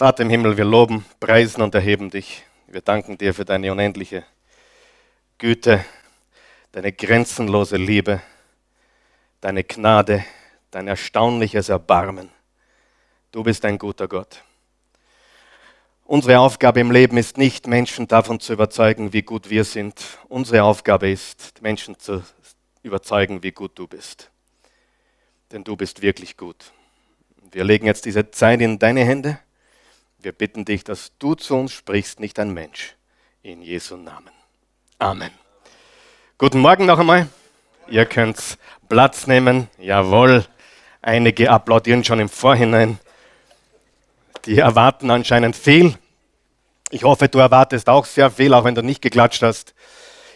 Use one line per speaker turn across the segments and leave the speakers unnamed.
Vater im Himmel, wir loben, preisen und erheben dich. Wir danken dir für deine unendliche Güte, deine grenzenlose Liebe, deine Gnade, dein erstaunliches Erbarmen. Du bist ein guter Gott. Unsere Aufgabe im Leben ist nicht, Menschen davon zu überzeugen, wie gut wir sind. Unsere Aufgabe ist, Menschen zu überzeugen, wie gut du bist. Denn du bist wirklich gut. Wir legen jetzt diese Zeit in deine Hände. Wir bitten dich, dass du zu uns sprichst, nicht ein Mensch. In Jesu Namen. Amen. Guten Morgen noch einmal. Ihr könnt Platz nehmen. Jawohl. Einige applaudieren schon im Vorhinein. Die erwarten anscheinend viel. Ich hoffe, du erwartest auch sehr viel, auch wenn du nicht geklatscht hast.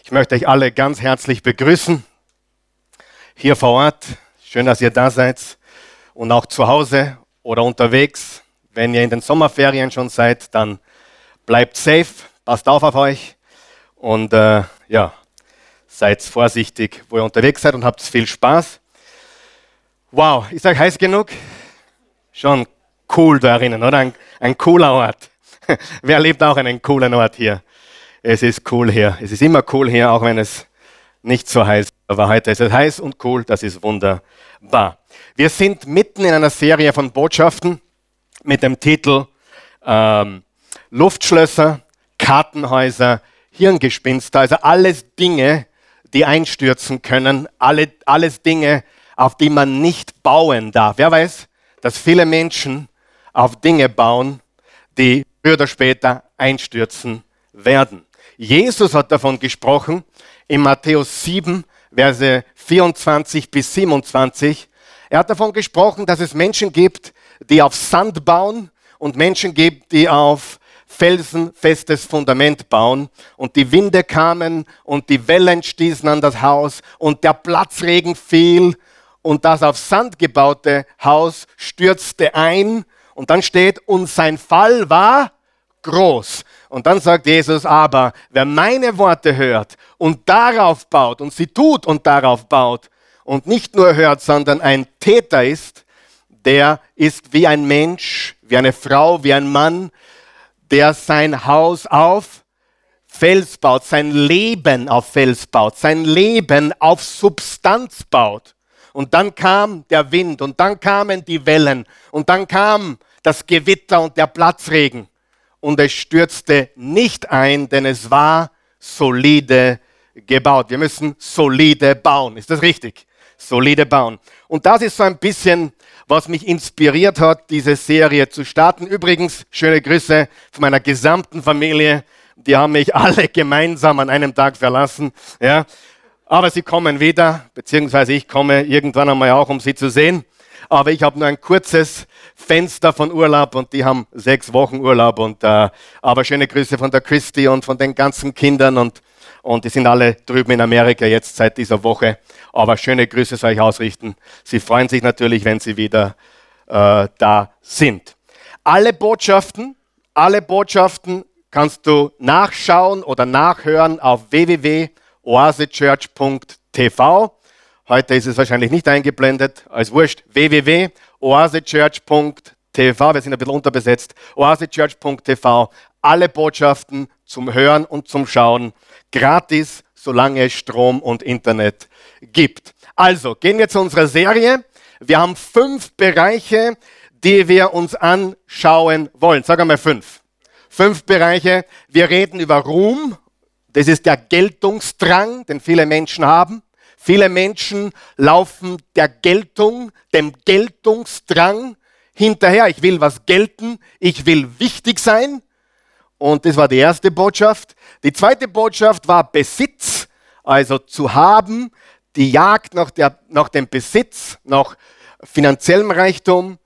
Ich möchte euch alle ganz herzlich begrüßen. Hier vor Ort. Schön, dass ihr da seid. Und auch zu Hause oder unterwegs. Wenn ihr in den Sommerferien schon seid, dann bleibt safe, passt auf auf euch und äh, ja, seid vorsichtig, wo ihr unterwegs seid und habt viel Spaß. Wow, ist euch heiß genug? Schon cool da drinnen, oder? Ein, ein cooler Ort. Wer lebt auch einen coolen Ort hier? Es ist cool hier. Es ist immer cool hier, auch wenn es nicht so heiß ist. Aber heute ist es heiß und cool, das ist wunderbar. Wir sind mitten in einer Serie von Botschaften mit dem Titel ähm, Luftschlösser, Kartenhäuser, Hirngespinster, also alles Dinge, die einstürzen können, alle, alles Dinge, auf die man nicht bauen darf. Wer weiß, dass viele Menschen auf Dinge bauen, die früher oder später einstürzen werden. Jesus hat davon gesprochen in Matthäus 7, Verse 24 bis 27. Er hat davon gesprochen, dass es Menschen gibt, die auf Sand bauen und Menschen gibt, die auf felsenfestes Fundament bauen. Und die Winde kamen und die Wellen stießen an das Haus und der Platzregen fiel und das auf Sand gebaute Haus stürzte ein. Und dann steht, und sein Fall war groß. Und dann sagt Jesus, aber wer meine Worte hört und darauf baut und sie tut und darauf baut und nicht nur hört, sondern ein Täter ist, der ist wie ein Mensch, wie eine Frau, wie ein Mann, der sein Haus auf Fels baut, sein Leben auf Fels baut, sein Leben auf Substanz baut. Und dann kam der Wind und dann kamen die Wellen und dann kam das Gewitter und der Platzregen. Und es stürzte nicht ein, denn es war solide gebaut. Wir müssen solide bauen. Ist das richtig? Solide bauen. Und das ist so ein bisschen was mich inspiriert hat, diese Serie zu starten. Übrigens, schöne Grüße von meiner gesamten Familie. Die haben mich alle gemeinsam an einem Tag verlassen. Ja. Aber sie kommen wieder, beziehungsweise ich komme irgendwann einmal auch, um sie zu sehen. Aber ich habe nur ein kurzes Fenster von Urlaub und die haben sechs Wochen Urlaub. Und, äh, aber schöne Grüße von der Christi und von den ganzen Kindern und und die sind alle drüben in Amerika jetzt seit dieser Woche. Aber schöne Grüße soll ich ausrichten. Sie freuen sich natürlich, wenn sie wieder äh, da sind. Alle Botschaften, alle Botschaften kannst du nachschauen oder nachhören auf www.oasechurch.tv. Heute ist es wahrscheinlich nicht eingeblendet, als wurscht. www.oasechurch.tv. Wir sind ein bisschen unterbesetzt. oasechurch.tv. Alle Botschaften zum Hören und zum Schauen gratis, solange es Strom und Internet gibt. Also, gehen wir zu unserer Serie. Wir haben fünf Bereiche, die wir uns anschauen wollen. Sag einmal fünf. Fünf Bereiche. Wir reden über Ruhm. Das ist der Geltungsdrang, den viele Menschen haben. Viele Menschen laufen der Geltung, dem Geltungsdrang hinterher. Ich will was gelten, ich will wichtig sein. Und das war die erste Botschaft. Die zweite Botschaft war Besitz, also zu haben, die Jagd nach, der, nach dem Besitz, nach finanziellem Reichtum.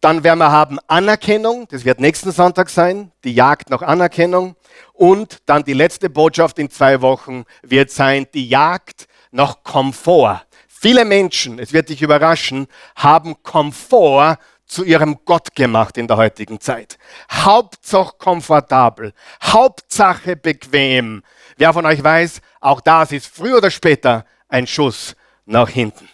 Dann werden wir haben Anerkennung, das wird nächsten Sonntag sein, die Jagd nach Anerkennung. Und dann die letzte Botschaft in zwei Wochen wird sein, die Jagd nach Komfort. Viele Menschen, es wird dich überraschen, haben Komfort zu ihrem Gott gemacht in der heutigen Zeit. Hauptsache komfortabel, Hauptsache bequem. Wer von euch weiß, auch das ist früher oder später ein Schuss nach hinten.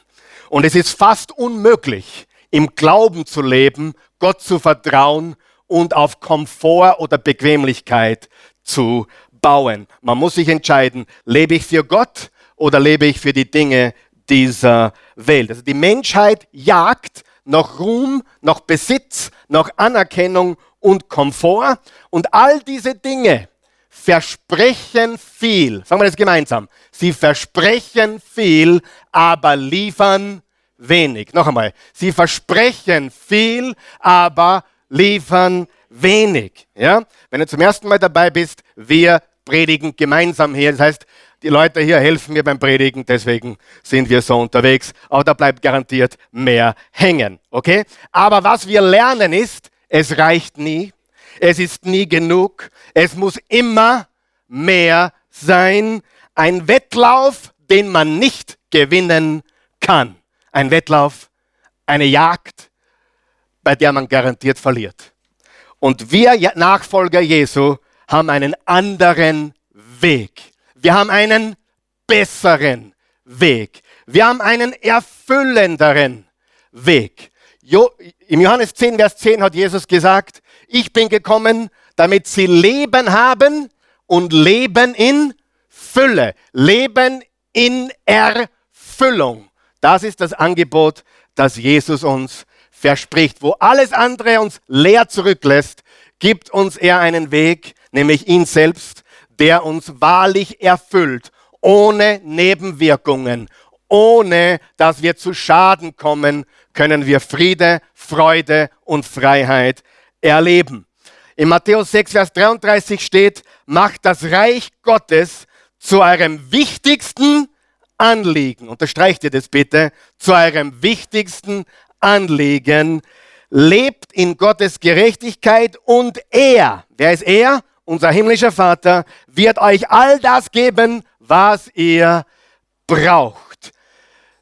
Und es ist fast unmöglich, im Glauben zu leben, Gott zu vertrauen und auf Komfort oder Bequemlichkeit zu bauen. Man muss sich entscheiden, lebe ich für Gott oder lebe ich für die Dinge dieser Welt. Also die Menschheit jagt nach Ruhm, nach Besitz, nach Anerkennung und Komfort. Und all diese Dinge versprechen viel. Sagen wir das gemeinsam. Sie versprechen viel, aber liefern wenig. Noch einmal. Sie versprechen viel, aber liefern wenig. Ja? Wenn du zum ersten Mal dabei bist, wir predigen gemeinsam hier. Das heißt, die Leute hier helfen mir beim Predigen, deswegen sind wir so unterwegs. Aber da bleibt garantiert mehr hängen. Okay? Aber was wir lernen ist, es reicht nie. Es ist nie genug. Es muss immer mehr sein. Ein Wettlauf, den man nicht gewinnen kann. Ein Wettlauf, eine Jagd, bei der man garantiert verliert. Und wir Nachfolger Jesu haben einen anderen Weg. Wir haben einen besseren Weg. Wir haben einen erfüllenderen Weg. Jo, Im Johannes 10, Vers 10 hat Jesus gesagt, ich bin gekommen, damit sie Leben haben und Leben in Fülle. Leben in Erfüllung. Das ist das Angebot, das Jesus uns verspricht. Wo alles andere uns leer zurücklässt, gibt uns er einen Weg, nämlich ihn selbst, der uns wahrlich erfüllt, ohne Nebenwirkungen, ohne dass wir zu Schaden kommen, können wir Friede, Freude und Freiheit erleben. In Matthäus 6, Vers 33 steht, macht das Reich Gottes zu eurem wichtigsten Anliegen. Unterstreicht ihr das bitte? Zu eurem wichtigsten Anliegen. Lebt in Gottes Gerechtigkeit und er, wer ist er? Unser himmlischer Vater, wird euch all das geben, was ihr braucht.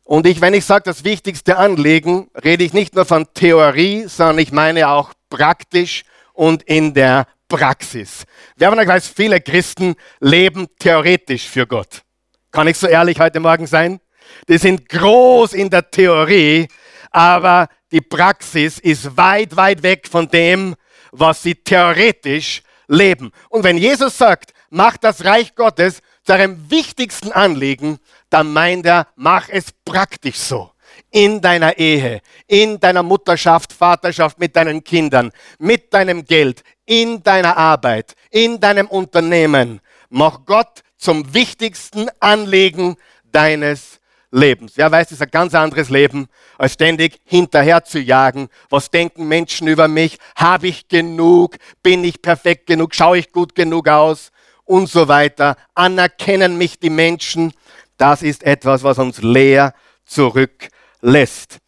Und ich, wenn ich sage, das wichtigste Anliegen, rede ich nicht nur von Theorie, sondern ich meine auch praktisch und in der Praxis. Wir haben ja gleich viele Christen leben theoretisch für Gott. Kann ich so ehrlich heute Morgen sein? Die sind groß in der Theorie, aber die Praxis ist weit, weit weg von dem, was sie theoretisch leben. Und wenn Jesus sagt, mach das Reich Gottes zu eurem wichtigsten Anliegen, dann meint er, mach es praktisch so. In deiner Ehe, in deiner Mutterschaft, Vaterschaft, mit deinen Kindern, mit deinem Geld, in deiner Arbeit, in deinem Unternehmen. Mach Gott zum wichtigsten Anliegen deines Lebens. Ja, weißt, es ist ein ganz anderes Leben, als ständig hinterher zu jagen. Was denken Menschen über mich? Habe ich genug? Bin ich perfekt genug? Schaue ich gut genug aus? Und so weiter. Anerkennen mich die Menschen? Das ist etwas, was uns leer zurücklässt.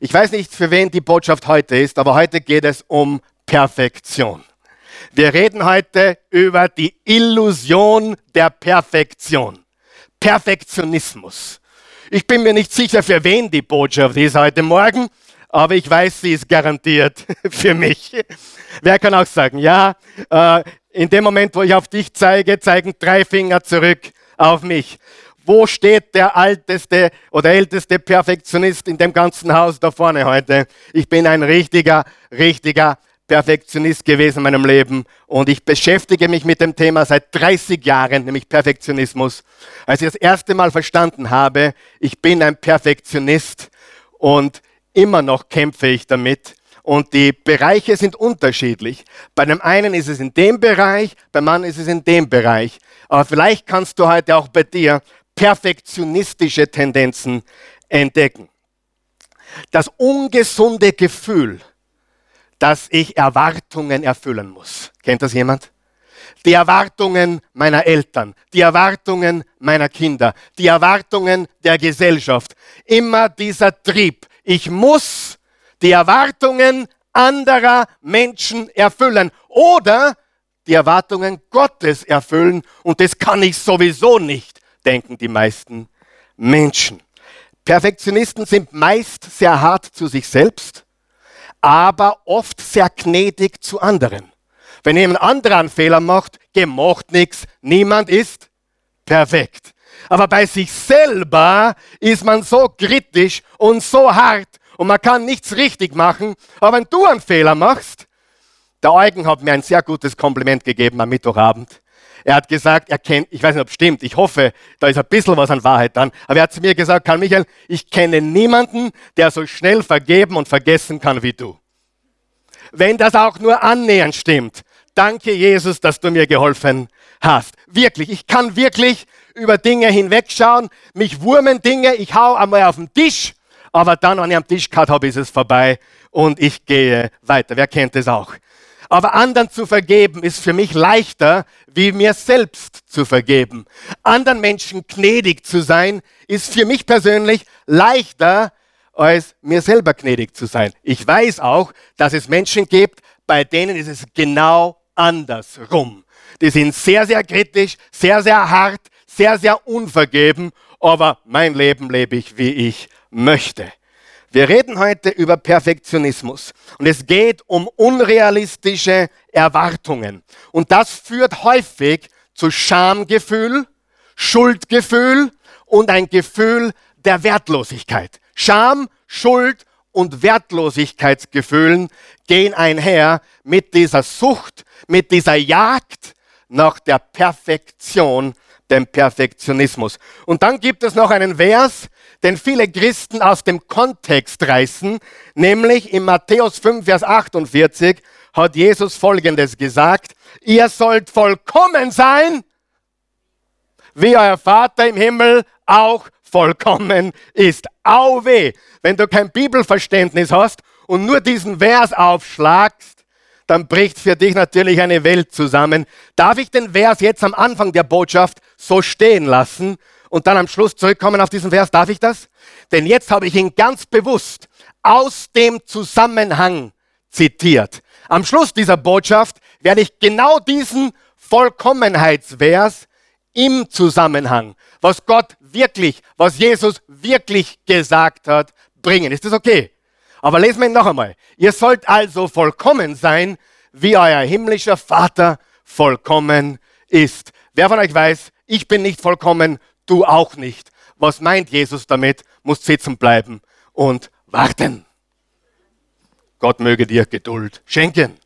Ich weiß nicht, für wen die Botschaft heute ist, aber heute geht es um Perfektion. Wir reden heute über die Illusion der Perfektion. Perfektionismus. Ich bin mir nicht sicher, für wen die Botschaft ist heute Morgen, aber ich weiß, sie ist garantiert für mich. Wer kann auch sagen, ja, äh, in dem Moment, wo ich auf dich zeige, zeigen drei Finger zurück auf mich. Wo steht der alteste oder älteste Perfektionist in dem ganzen Haus da vorne heute? Ich bin ein richtiger, richtiger Perfektionist gewesen in meinem Leben und ich beschäftige mich mit dem Thema seit 30 Jahren, nämlich Perfektionismus. Als ich das erste Mal verstanden habe, ich bin ein Perfektionist und immer noch kämpfe ich damit. Und die Bereiche sind unterschiedlich. Bei dem einen ist es in dem Bereich, beim anderen ist es in dem Bereich. Aber vielleicht kannst du heute auch bei dir perfektionistische Tendenzen entdecken. Das ungesunde Gefühl, dass ich Erwartungen erfüllen muss. Kennt das jemand? Die Erwartungen meiner Eltern, die Erwartungen meiner Kinder, die Erwartungen der Gesellschaft. Immer dieser Trieb. Ich muss die Erwartungen anderer Menschen erfüllen oder die Erwartungen Gottes erfüllen. Und das kann ich sowieso nicht, denken die meisten Menschen. Perfektionisten sind meist sehr hart zu sich selbst aber oft sehr gnädig zu anderen. Wenn jemand anderer einen Fehler macht, gemacht nichts, niemand ist perfekt. Aber bei sich selber ist man so kritisch und so hart und man kann nichts richtig machen. Aber wenn du einen Fehler machst, Der Eugen hat mir ein sehr gutes Kompliment gegeben am Mittwochabend. Er hat gesagt, er kennt, ich weiß nicht, ob es stimmt, ich hoffe, da ist ein bisschen was an Wahrheit dran, aber er hat zu mir gesagt, Karl Michael, ich kenne niemanden, der so schnell vergeben und vergessen kann wie du. Wenn das auch nur annähernd stimmt, danke Jesus, dass du mir geholfen hast. Wirklich, ich kann wirklich über Dinge hinwegschauen, mich wurmen Dinge, ich hau einmal auf den Tisch, aber dann, wenn ich am Tisch gehabt habe, ist es vorbei und ich gehe weiter. Wer kennt es auch? Aber anderen zu vergeben ist für mich leichter, wie mir selbst zu vergeben. Anderen Menschen gnädig zu sein, ist für mich persönlich leichter, als mir selber gnädig zu sein. Ich weiß auch, dass es Menschen gibt, bei denen ist es genau andersrum. Die sind sehr, sehr kritisch, sehr, sehr hart, sehr, sehr unvergeben, aber mein Leben lebe ich, wie ich möchte. Wir reden heute über Perfektionismus und es geht um unrealistische Erwartungen. Und das führt häufig zu Schamgefühl, Schuldgefühl und ein Gefühl der Wertlosigkeit. Scham, Schuld und Wertlosigkeitsgefühlen gehen einher mit dieser Sucht, mit dieser Jagd nach der Perfektion, dem Perfektionismus. Und dann gibt es noch einen Vers, den viele Christen aus dem Kontext reißen, nämlich in Matthäus 5, Vers 48 hat Jesus Folgendes gesagt, ihr sollt vollkommen sein, wie euer Vater im Himmel auch vollkommen ist. Auweh, wenn du kein Bibelverständnis hast und nur diesen Vers aufschlagst, dann bricht für dich natürlich eine Welt zusammen. Darf ich den Vers jetzt am Anfang der Botschaft so stehen lassen und dann am Schluss zurückkommen auf diesen Vers? Darf ich das? Denn jetzt habe ich ihn ganz bewusst aus dem Zusammenhang zitiert. Am Schluss dieser Botschaft werde ich genau diesen Vollkommenheitsvers im Zusammenhang, was Gott wirklich, was Jesus wirklich gesagt hat, bringen. Ist das okay? Aber lesen wir ihn noch einmal. Ihr sollt also vollkommen sein, wie euer himmlischer Vater vollkommen ist. Wer von euch weiß, ich bin nicht vollkommen, du auch nicht. Was meint Jesus damit? Muss sitzen bleiben und warten. Gott möge dir Geduld schenken.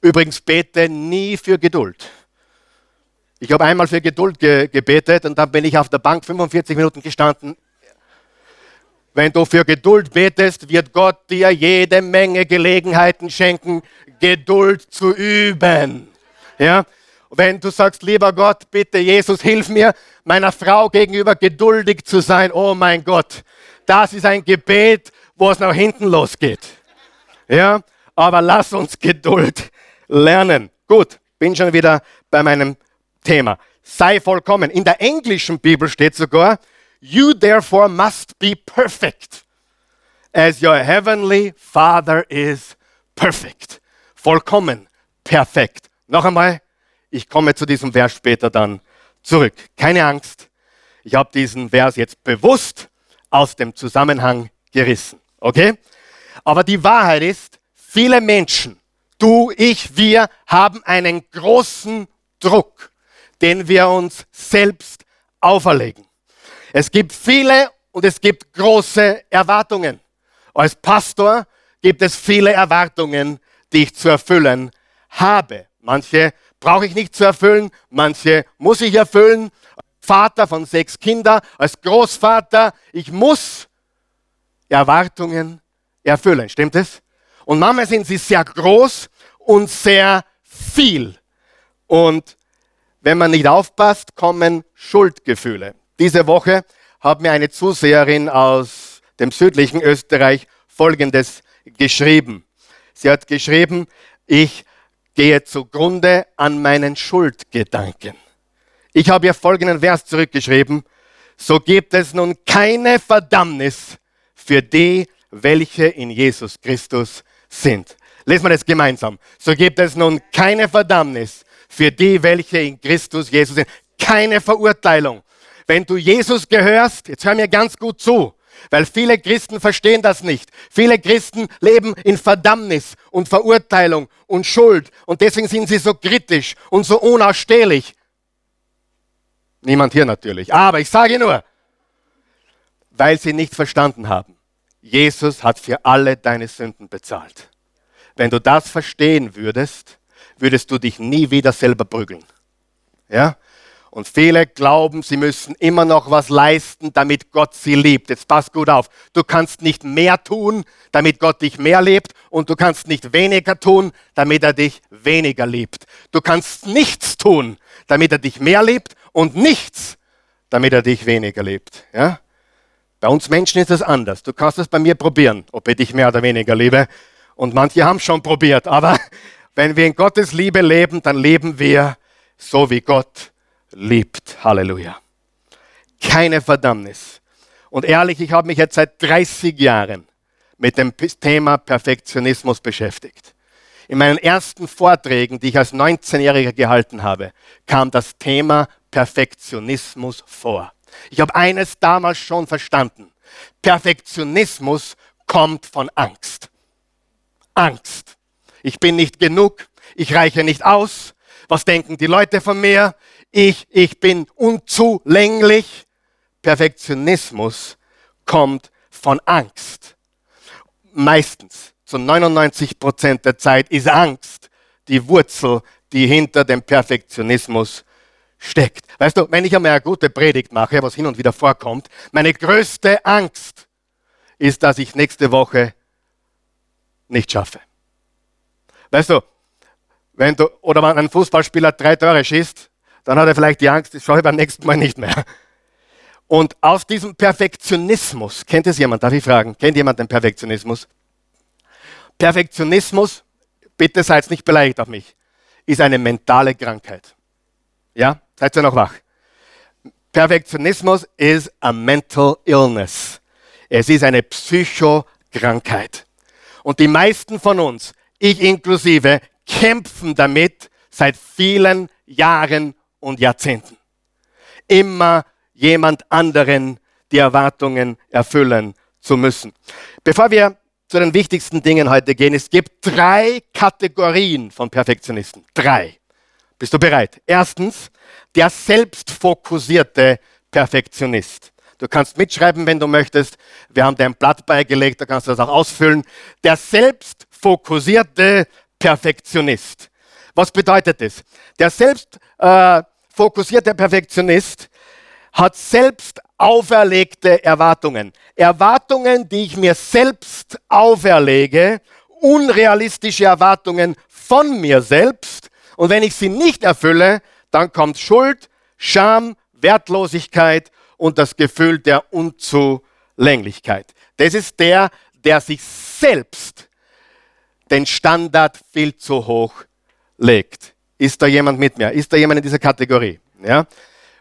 Übrigens bete nie für Geduld. Ich habe einmal für Geduld ge gebetet und dann bin ich auf der Bank 45 Minuten gestanden. Wenn du für Geduld betest, wird Gott dir jede Menge Gelegenheiten schenken, Geduld zu üben. Ja? Wenn du sagst, lieber Gott, bitte Jesus, hilf mir, meiner Frau gegenüber geduldig zu sein. Oh mein Gott, das ist ein Gebet, wo es nach hinten losgeht. Ja, aber lass uns Geduld lernen. Gut, bin schon wieder bei meinem Thema. Sei vollkommen. In der englischen Bibel steht sogar, You therefore must be perfect, as your heavenly Father is perfect. Vollkommen, perfekt. Noch einmal, ich komme zu diesem Vers später dann zurück. Keine Angst, ich habe diesen Vers jetzt bewusst aus dem Zusammenhang gerissen. Okay? Aber die Wahrheit ist, viele Menschen, du, ich, wir haben einen großen Druck den wir uns selbst auferlegen. Es gibt viele und es gibt große Erwartungen. Als Pastor gibt es viele Erwartungen, die ich zu erfüllen habe. Manche brauche ich nicht zu erfüllen, manche muss ich erfüllen. Vater von sechs Kindern, als Großvater, ich muss Erwartungen erfüllen. Stimmt es? Und manchmal sind sie sehr groß und sehr viel. Und wenn man nicht aufpasst, kommen Schuldgefühle. Diese Woche hat mir eine Zuseherin aus dem südlichen Österreich Folgendes geschrieben. Sie hat geschrieben, ich gehe zugrunde an meinen Schuldgedanken. Ich habe ihr folgenden Vers zurückgeschrieben. So gibt es nun keine Verdammnis für die, welche in Jesus Christus sind. Lesen wir das gemeinsam. So gibt es nun keine Verdammnis für die, welche in Christus Jesus sind. Keine Verurteilung. Wenn du Jesus gehörst, jetzt hör mir ganz gut zu, weil viele Christen verstehen das nicht. Viele Christen leben in Verdammnis und Verurteilung und Schuld und deswegen sind sie so kritisch und so unausstehlich. Niemand hier natürlich. Aber ich sage nur, weil sie nicht verstanden haben. Jesus hat für alle deine Sünden bezahlt. wenn du das verstehen würdest, würdest du dich nie wieder selber prügeln. Ja? Und viele glauben, sie müssen immer noch was leisten, damit Gott sie liebt. Jetzt pass gut auf. Du kannst nicht mehr tun, damit Gott dich mehr liebt. Und du kannst nicht weniger tun, damit er dich weniger liebt. Du kannst nichts tun, damit er dich mehr liebt. Und nichts, damit er dich weniger liebt. Ja? Bei uns Menschen ist das anders. Du kannst es bei mir probieren, ob ich dich mehr oder weniger liebe. Und manche haben schon probiert. Aber wenn wir in Gottes Liebe leben, dann leben wir so wie Gott liebt. Halleluja. Keine Verdammnis. Und ehrlich, ich habe mich jetzt seit 30 Jahren mit dem Thema Perfektionismus beschäftigt. In meinen ersten Vorträgen, die ich als 19-Jähriger gehalten habe, kam das Thema Perfektionismus vor. Ich habe eines damals schon verstanden. Perfektionismus kommt von Angst. Angst. Ich bin nicht genug, ich reiche nicht aus. Was denken die Leute von mir? Ich, ich bin unzulänglich. Perfektionismus kommt von Angst. Meistens, zu 99 Prozent der Zeit, ist Angst die Wurzel, die hinter dem Perfektionismus steckt. Weißt du, wenn ich einmal eine gute Predigt mache, was hin und wieder vorkommt, meine größte Angst ist, dass ich nächste Woche nicht schaffe. Weißt du, wenn du, oder wenn ein Fußballspieler drei Tore schießt, dann hat er vielleicht die Angst, das schaue ich beim nächsten Mal nicht mehr. Und aus diesem Perfektionismus, kennt es jemand, darf ich fragen, kennt jemand den Perfektionismus? Perfektionismus, bitte seid nicht beleidigt auf mich, ist eine mentale Krankheit. Ja, seid ihr noch wach? Perfektionismus ist a mental illness. Es ist eine Psychokrankheit. Und die meisten von uns, ich inklusive, kämpfen damit seit vielen Jahren und Jahrzehnten. Immer jemand anderen die Erwartungen erfüllen zu müssen. Bevor wir zu den wichtigsten Dingen heute gehen, es gibt drei Kategorien von Perfektionisten. Drei. Bist du bereit? Erstens, der selbstfokussierte Perfektionist. Du kannst mitschreiben, wenn du möchtest. Wir haben dir ein Blatt beigelegt, da kannst du das auch ausfüllen. Der selbstfokussierte Perfektionist. Was bedeutet das? Der selbst äh, fokussierter Perfektionist hat selbst auferlegte Erwartungen. Erwartungen, die ich mir selbst auferlege, unrealistische Erwartungen von mir selbst. Und wenn ich sie nicht erfülle, dann kommt Schuld, Scham, Wertlosigkeit und das Gefühl der Unzulänglichkeit. Das ist der, der sich selbst den Standard viel zu hoch legt. Ist da jemand mit mir? Ist da jemand in dieser Kategorie? Ja?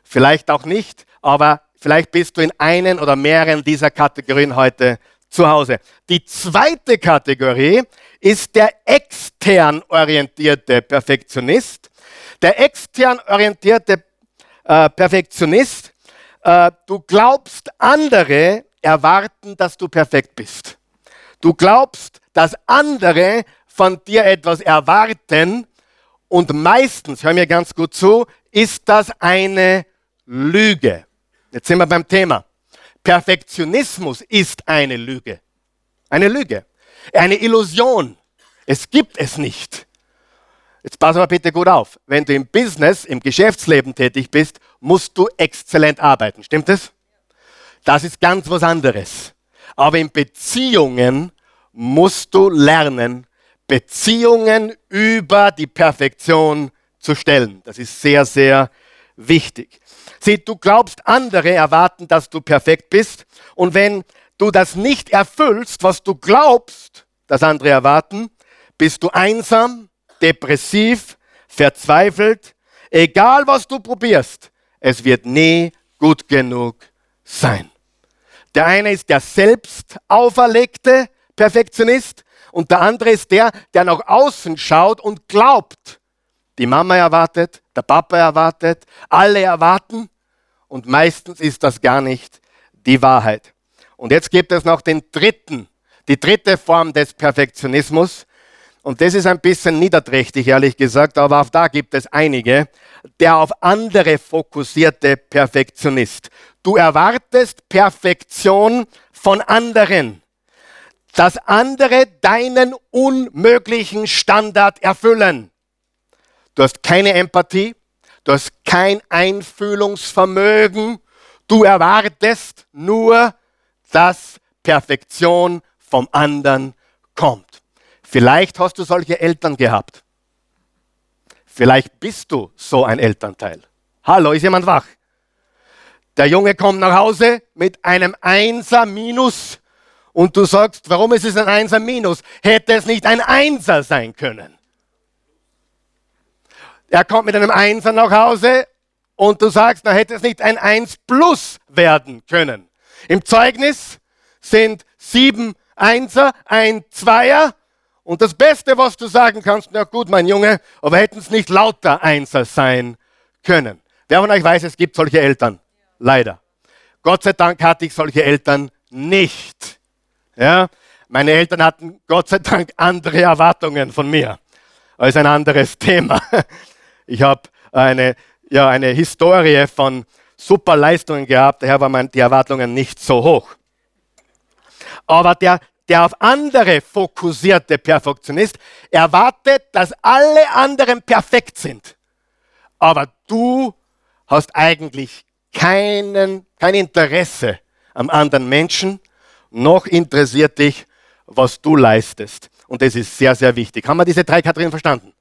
Vielleicht auch nicht, aber vielleicht bist du in einen oder mehreren dieser Kategorien heute zu Hause. Die zweite Kategorie ist der extern orientierte Perfektionist. Der extern orientierte äh, Perfektionist, äh, du glaubst, andere erwarten, dass du perfekt bist. Du glaubst, dass andere von dir etwas erwarten, und meistens, hör mir ganz gut zu, ist das eine Lüge. Jetzt sind wir beim Thema. Perfektionismus ist eine Lüge. Eine Lüge. Eine Illusion. Es gibt es nicht. Jetzt pass aber bitte gut auf. Wenn du im Business, im Geschäftsleben tätig bist, musst du exzellent arbeiten. Stimmt es? Das ist ganz was anderes. Aber in Beziehungen musst du lernen, Beziehungen über die Perfektion zu stellen. Das ist sehr, sehr wichtig. Sieh, du glaubst, andere erwarten, dass du perfekt bist. Und wenn du das nicht erfüllst, was du glaubst, dass andere erwarten, bist du einsam, depressiv, verzweifelt. Egal was du probierst, es wird nie gut genug sein. Der eine ist der selbst auferlegte Perfektionist und der andere ist der, der nach außen schaut und glaubt. Die Mama erwartet, der Papa erwartet, alle erwarten und meistens ist das gar nicht die Wahrheit. Und jetzt gibt es noch den dritten, die dritte Form des Perfektionismus. Und das ist ein bisschen niederträchtig, ehrlich gesagt, aber auch da gibt es einige, der auf andere fokussierte Perfektionist. Du erwartest Perfektion von anderen. Dass andere deinen unmöglichen Standard erfüllen. Du hast keine Empathie, du hast kein Einfühlungsvermögen, du erwartest nur, dass Perfektion vom anderen kommt. Vielleicht hast du solche Eltern gehabt. Vielleicht bist du so ein Elternteil. Hallo, ist jemand wach? Der Junge kommt nach Hause mit einem Einser minus und du sagst, warum ist es ein Einser minus? Hätte es nicht ein Einser sein können? Er kommt mit einem Einser nach Hause und du sagst, na hätte es nicht ein Eins plus werden können. Im Zeugnis sind sieben Einser, ein Zweier und das Beste, was du sagen kannst, na gut, mein Junge, aber hätten es nicht lauter Einser sein können. Wer von euch weiß, es gibt solche Eltern? Leider. Gott sei Dank hatte ich solche Eltern nicht. Ja? Meine Eltern hatten Gott sei Dank andere Erwartungen von mir. als ein anderes Thema. Ich habe eine, ja, eine Historie von super Leistungen gehabt, daher waren die Erwartungen nicht so hoch. Aber der, der auf andere fokussierte Perfektionist erwartet, dass alle anderen perfekt sind. Aber du hast eigentlich keinen, kein Interesse am anderen Menschen, noch interessiert dich, was du leistest. Und das ist sehr, sehr wichtig. Haben wir diese drei Kategorien verstanden?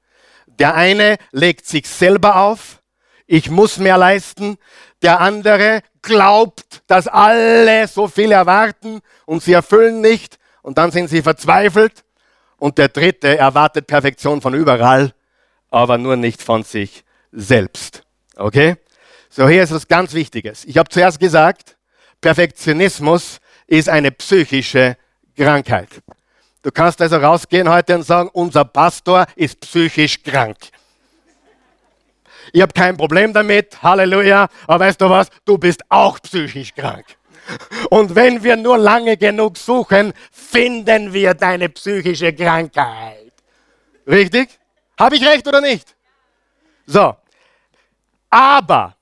Der eine legt sich selber auf, ich muss mehr leisten. Der andere glaubt, dass alle so viel erwarten und sie erfüllen nicht und dann sind sie verzweifelt. Und der dritte erwartet Perfektion von überall, aber nur nicht von sich selbst. Okay? So, hier ist was ganz Wichtiges. Ich habe zuerst gesagt, Perfektionismus ist eine psychische Krankheit. Du kannst also rausgehen heute und sagen, unser Pastor ist psychisch krank. Ich habe kein Problem damit, Halleluja, aber weißt du was, du bist auch psychisch krank. Und wenn wir nur lange genug suchen, finden wir deine psychische Krankheit. Richtig? Habe ich recht oder nicht? So. Aber,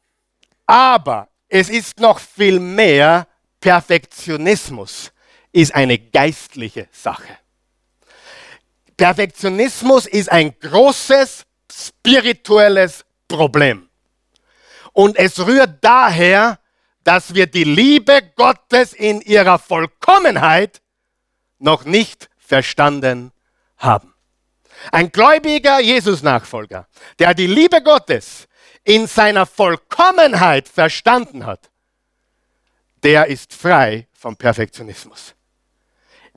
aber, es ist noch viel mehr, Perfektionismus ist eine geistliche Sache. Perfektionismus ist ein großes spirituelles Problem. Und es rührt daher, dass wir die Liebe Gottes in ihrer Vollkommenheit noch nicht verstanden haben. Ein gläubiger Jesus-Nachfolger, der die Liebe Gottes in seiner Vollkommenheit verstanden hat, der ist frei vom Perfektionismus.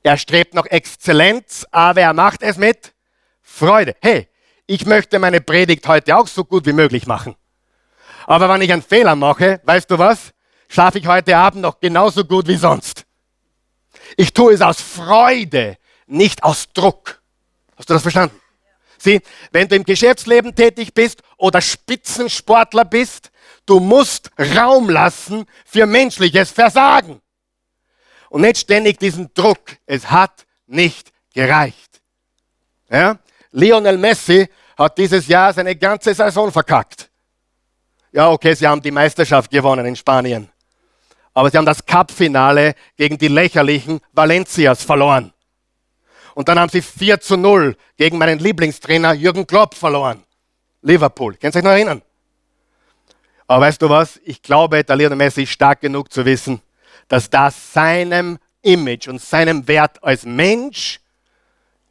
Er strebt nach Exzellenz, aber er macht es mit Freude. Hey, ich möchte meine Predigt heute auch so gut wie möglich machen. Aber wenn ich einen Fehler mache, weißt du was? Schlafe ich heute Abend noch genauso gut wie sonst. Ich tue es aus Freude, nicht aus Druck. Hast du das verstanden? Sieh, wenn du im Geschäftsleben tätig bist oder Spitzensportler bist, du musst Raum lassen für menschliches Versagen und nicht ständig diesen Druck. Es hat nicht gereicht. Ja? Lionel Messi hat dieses Jahr seine ganze Saison verkackt. Ja, okay, sie haben die Meisterschaft gewonnen in Spanien. Aber sie haben das Cup-Finale gegen die lächerlichen Valencias verloren. Und dann haben sie 4 zu 0 gegen meinen Lieblingstrainer Jürgen Klopp verloren. Liverpool. Könnt ihr euch noch erinnern? Aber weißt du was? Ich glaube, der Lionel Messi ist stark genug zu wissen, dass das seinem Image und seinem Wert als Mensch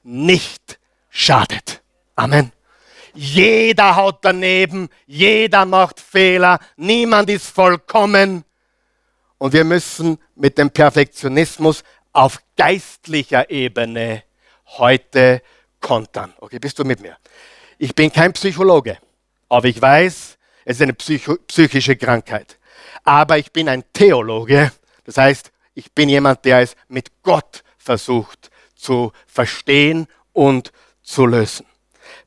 nicht schadet. Amen. Jeder haut daneben, jeder macht Fehler, niemand ist vollkommen. Und wir müssen mit dem Perfektionismus auf geistlicher Ebene heute kontern. Okay, bist du mit mir? Ich bin kein Psychologe, aber ich weiß, es ist eine psycho psychische Krankheit. Aber ich bin ein Theologe das heißt, ich bin jemand, der es mit Gott versucht zu verstehen und zu lösen.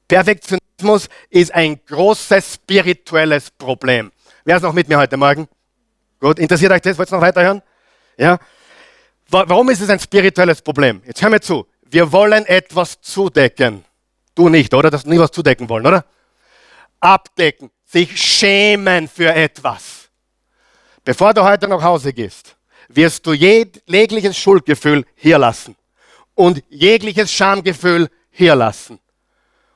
Perfektionismus ist ein großes spirituelles Problem. Wer ist noch mit mir heute Morgen? Gut, interessiert euch das? Wollt ihr noch weiterhören? Ja? Warum ist es ein spirituelles Problem? Jetzt hör mir zu. Wir wollen etwas zudecken. Du nicht, oder? Dass wir nie was zudecken wollen, oder? Abdecken, sich schämen für etwas. Bevor du heute nach Hause gehst, wirst du jegliches Schuldgefühl hier lassen und jegliches Schamgefühl hier lassen.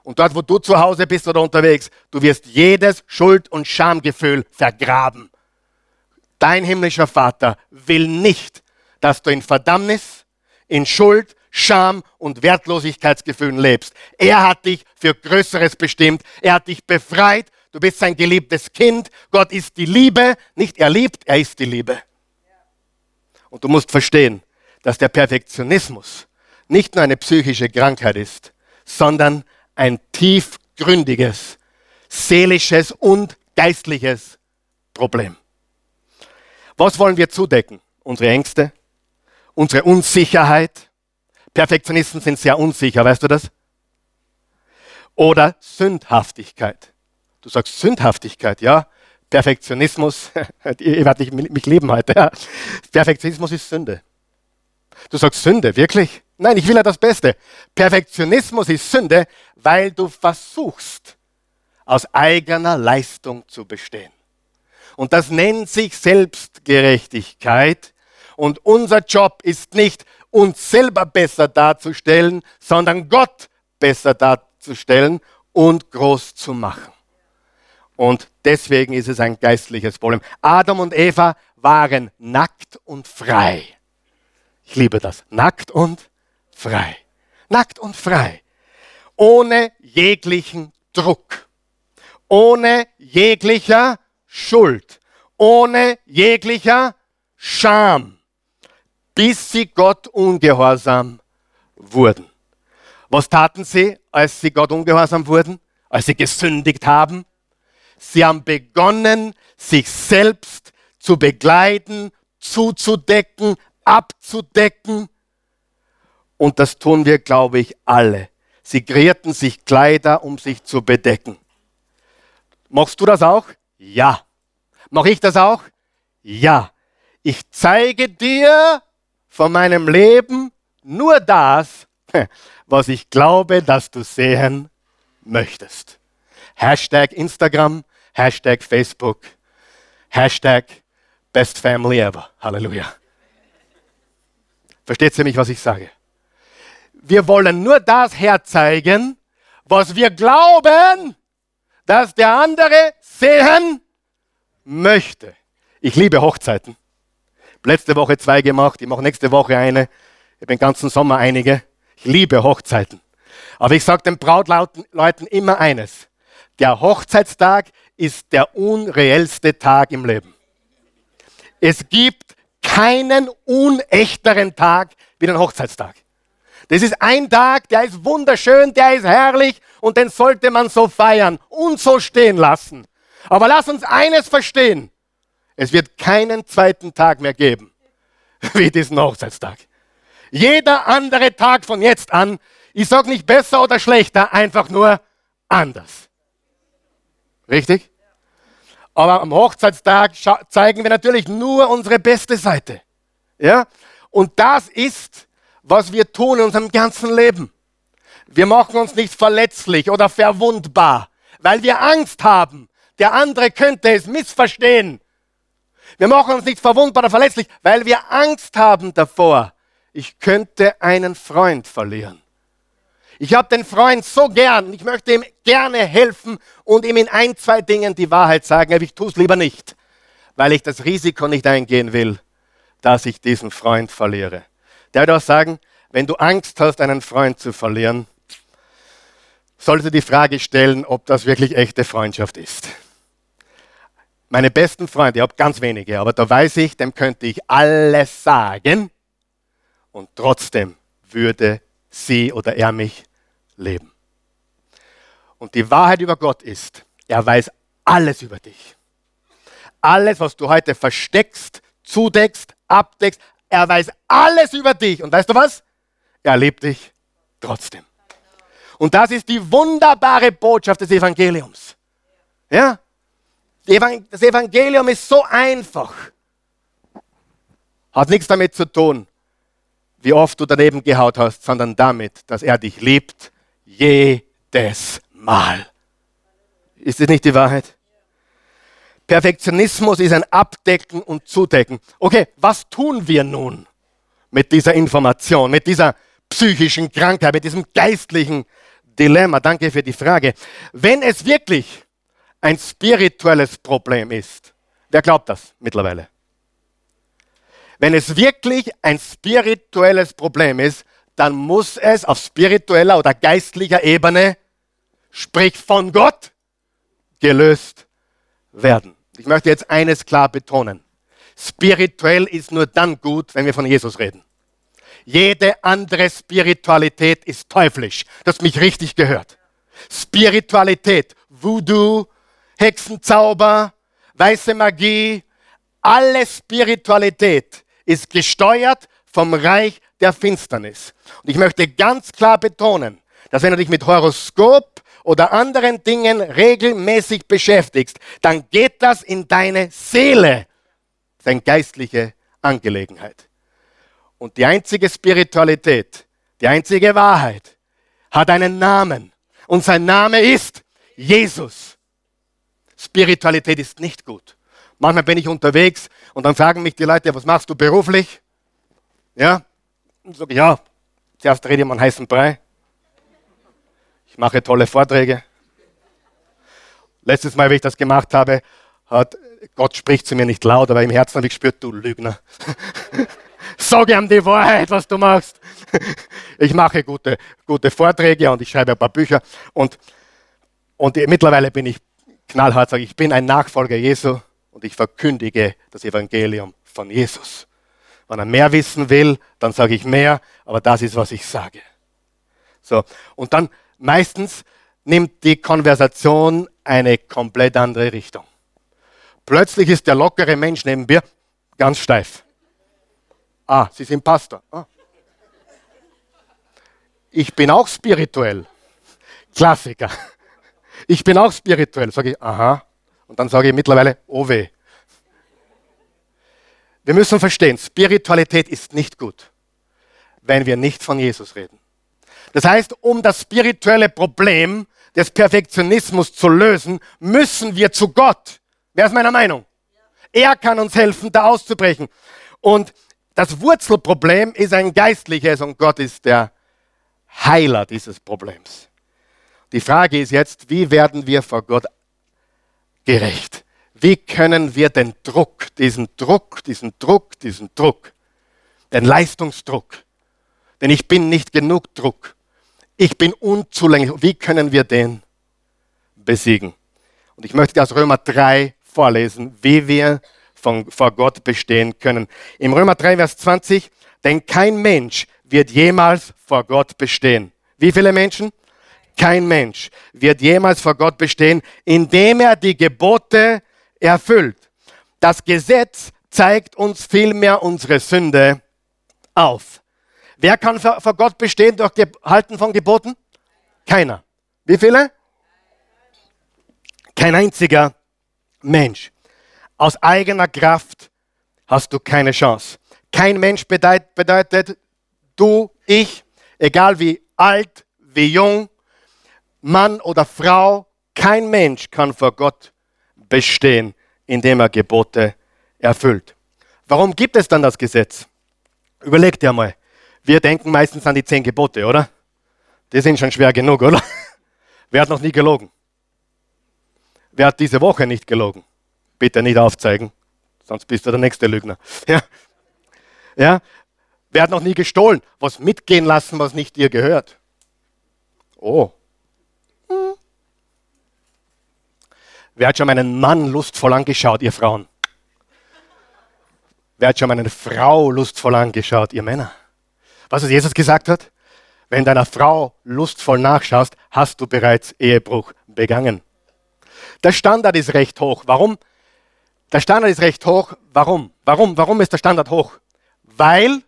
Und dort, wo du zu Hause bist oder unterwegs, du wirst jedes Schuld- und Schamgefühl vergraben. Dein himmlischer Vater will nicht, dass du in Verdammnis, in Schuld, Scham und Wertlosigkeitsgefühlen lebst. Er hat dich für Größeres bestimmt. Er hat dich befreit. Du bist sein geliebtes Kind. Gott ist die Liebe. Nicht er liebt, er ist die Liebe. Und du musst verstehen, dass der Perfektionismus nicht nur eine psychische Krankheit ist, sondern ein tiefgründiges, seelisches und geistliches Problem. Was wollen wir zudecken? Unsere Ängste, unsere Unsicherheit. Perfektionisten sind sehr unsicher, weißt du das? Oder Sündhaftigkeit. Du sagst Sündhaftigkeit, ja. Perfektionismus, ihr werdet mich lieben heute. Ja. Perfektionismus ist Sünde. Du sagst Sünde, wirklich? Nein, ich will ja das Beste. Perfektionismus ist Sünde, weil du versuchst, aus eigener Leistung zu bestehen. Und das nennt sich Selbstgerechtigkeit. Und unser Job ist nicht, uns selber besser darzustellen, sondern Gott besser darzustellen und groß zu machen. Und deswegen ist es ein geistliches Problem. Adam und Eva waren nackt und frei. Ich liebe das. Nackt und frei. Nackt und frei. Ohne jeglichen Druck. Ohne jeglicher Schuld. Ohne jeglicher Scham. Bis sie Gott ungehorsam wurden. Was taten sie, als sie Gott ungehorsam wurden? Als sie gesündigt haben? Sie haben begonnen, sich selbst zu begleiten, zuzudecken, abzudecken. Und das tun wir, glaube ich, alle. Sie kreierten sich Kleider, um sich zu bedecken. Machst du das auch? Ja. Mach ich das auch? Ja. Ich zeige dir von meinem Leben nur das, was ich glaube, dass du sehen möchtest. Hashtag Instagram, Hashtag Facebook, Hashtag Best Family Ever. Halleluja. Versteht ihr mich, was ich sage? Wir wollen nur das herzeigen, was wir glauben, dass der andere sehen möchte. Ich liebe Hochzeiten. Letzte Woche zwei gemacht, ich mache nächste Woche eine. Ich habe den ganzen Sommer einige. Ich liebe Hochzeiten. Aber ich sage den Brautleuten immer eines. Der Hochzeitstag ist der unreellste Tag im Leben. Es gibt keinen unechteren Tag wie den Hochzeitstag. Das ist ein Tag, der ist wunderschön, der ist herrlich und den sollte man so feiern und so stehen lassen. Aber lass uns eines verstehen. Es wird keinen zweiten Tag mehr geben wie diesen Hochzeitstag. Jeder andere Tag von jetzt an, ich sage nicht besser oder schlechter, einfach nur anders. Richtig? Aber am Hochzeitstag zeigen wir natürlich nur unsere beste Seite. Ja? Und das ist, was wir tun in unserem ganzen Leben. Wir machen uns nicht verletzlich oder verwundbar, weil wir Angst haben. Der andere könnte es missverstehen. Wir machen uns nicht verwundbar oder verletzlich, weil wir Angst haben davor. Ich könnte einen Freund verlieren. Ich habe den Freund so gern, ich möchte ihm gerne helfen und ihm in ein, zwei Dingen die Wahrheit sagen, aber ich tue es lieber nicht, weil ich das Risiko nicht eingehen will, dass ich diesen Freund verliere. Der wird auch sagen, wenn du Angst hast, einen Freund zu verlieren, solltest du die Frage stellen, ob das wirklich echte Freundschaft ist. Meine besten Freunde, ich habe ganz wenige, aber da weiß ich, dem könnte ich alles sagen und trotzdem würde sie oder er mich leben. Und die Wahrheit über Gott ist, er weiß alles über dich. Alles, was du heute versteckst, zudeckst, abdeckst, er weiß alles über dich. Und weißt du was? Er liebt dich trotzdem. Und das ist die wunderbare Botschaft des Evangeliums. Ja? Das Evangelium ist so einfach. Hat nichts damit zu tun, wie oft du daneben gehaut hast, sondern damit, dass er dich liebt jedes Mal. Ist das nicht die Wahrheit? Perfektionismus ist ein Abdecken und Zudecken. Okay, was tun wir nun mit dieser Information, mit dieser psychischen Krankheit, mit diesem geistlichen Dilemma. Danke für die Frage. Wenn es wirklich ein spirituelles Problem ist, wer glaubt das mittlerweile? Wenn es wirklich ein spirituelles Problem ist, dann muss es auf spiritueller oder geistlicher Ebene, sprich von Gott, gelöst werden. Ich möchte jetzt eines klar betonen. Spirituell ist nur dann gut, wenn wir von Jesus reden. Jede andere Spiritualität ist teuflisch. Das mich richtig gehört. Spiritualität, Voodoo, Hexenzauber, weiße Magie, alle Spiritualität ist gesteuert vom Reich der Finsternis. Und ich möchte ganz klar betonen, dass wenn du dich mit Horoskop oder anderen Dingen regelmäßig beschäftigst, dann geht das in deine Seele. Das ist eine geistliche Angelegenheit. Und die einzige Spiritualität, die einzige Wahrheit hat einen Namen. Und sein Name ist Jesus. Spiritualität ist nicht gut. Manchmal bin ich unterwegs und dann fragen mich die Leute, was machst du beruflich? Ja, und sage ja, zuerst rede ich um einen heißen Brei. Ich mache tolle Vorträge. Letztes Mal, wie ich das gemacht habe, hat Gott spricht zu mir nicht laut, aber im Herzen habe ich gespürt, du Lügner. Sag ihm die Wahrheit, was du machst. Ich mache gute, gute Vorträge und ich schreibe ein paar Bücher und, und mittlerweile bin ich knallhart, sage ich, bin ein Nachfolger Jesu und ich verkündige das Evangelium von Jesus. Wenn er mehr wissen will, dann sage ich mehr, aber das ist, was ich sage. So, und dann meistens nimmt die Konversation eine komplett andere Richtung. Plötzlich ist der lockere Mensch neben mir ganz steif. Ah, Sie sind Pastor. Ah. Ich bin auch spirituell. Klassiker. Ich bin auch spirituell. Sage ich, aha. Und dann sage ich mittlerweile, oh weh. Wir müssen verstehen, Spiritualität ist nicht gut, wenn wir nicht von Jesus reden. Das heißt, um das spirituelle Problem des Perfektionismus zu lösen, müssen wir zu Gott. Wer ist meiner Meinung? Er kann uns helfen, da auszubrechen. Und das Wurzelproblem ist ein geistliches und Gott ist der Heiler dieses Problems. Die Frage ist jetzt, wie werden wir vor Gott gerecht? Wie können wir den Druck, diesen Druck, diesen Druck, diesen Druck, den Leistungsdruck, denn ich bin nicht genug Druck, ich bin unzulänglich, wie können wir den besiegen? Und ich möchte aus Römer 3 vorlesen, wie wir von, vor Gott bestehen können. Im Römer 3, Vers 20, denn kein Mensch wird jemals vor Gott bestehen. Wie viele Menschen? Kein Mensch wird jemals vor Gott bestehen, indem er die Gebote erfüllt. Das Gesetz zeigt uns vielmehr unsere Sünde auf. Wer kann vor Gott bestehen durch Halten von Geboten? Keiner. Wie viele? Kein einziger Mensch. Aus eigener Kraft hast du keine Chance. Kein Mensch bedeutet, bedeutet du, ich, egal wie alt, wie jung, Mann oder Frau, kein Mensch kann vor Gott bestehen, indem er Gebote erfüllt. Warum gibt es dann das Gesetz? Überleg dir mal. Wir denken meistens an die zehn Gebote, oder? Die sind schon schwer genug, oder? Wer hat noch nie gelogen? Wer hat diese Woche nicht gelogen? Bitte nicht aufzeigen, sonst bist du der nächste Lügner. Ja. ja? Wer hat noch nie gestohlen? Was mitgehen lassen, was nicht dir gehört? Oh, Wer hat schon meinen Mann lustvoll angeschaut, ihr Frauen? Wer hat schon meine Frau lustvoll angeschaut, ihr Männer? Was es Jesus gesagt hat? Wenn deiner Frau lustvoll nachschaust, hast du bereits Ehebruch begangen. Der Standard ist recht hoch. Warum? Der Standard ist recht hoch. Warum? Warum? Warum ist der Standard hoch? Weil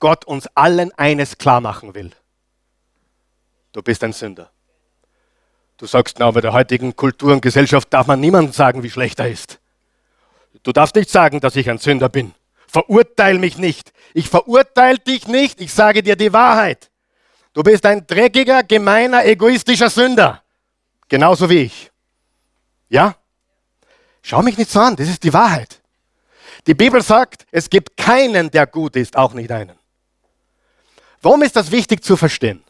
Gott uns allen eines klar machen will. Du bist ein Sünder. Du sagst, na, bei der heutigen Kultur und Gesellschaft darf man niemandem sagen, wie schlecht er ist. Du darfst nicht sagen, dass ich ein Sünder bin. Verurteil mich nicht. Ich verurteile dich nicht. Ich sage dir die Wahrheit. Du bist ein dreckiger, gemeiner, egoistischer Sünder. Genauso wie ich. Ja? Schau mich nicht so an. Das ist die Wahrheit. Die Bibel sagt, es gibt keinen, der gut ist, auch nicht einen. Warum ist das wichtig zu verstehen?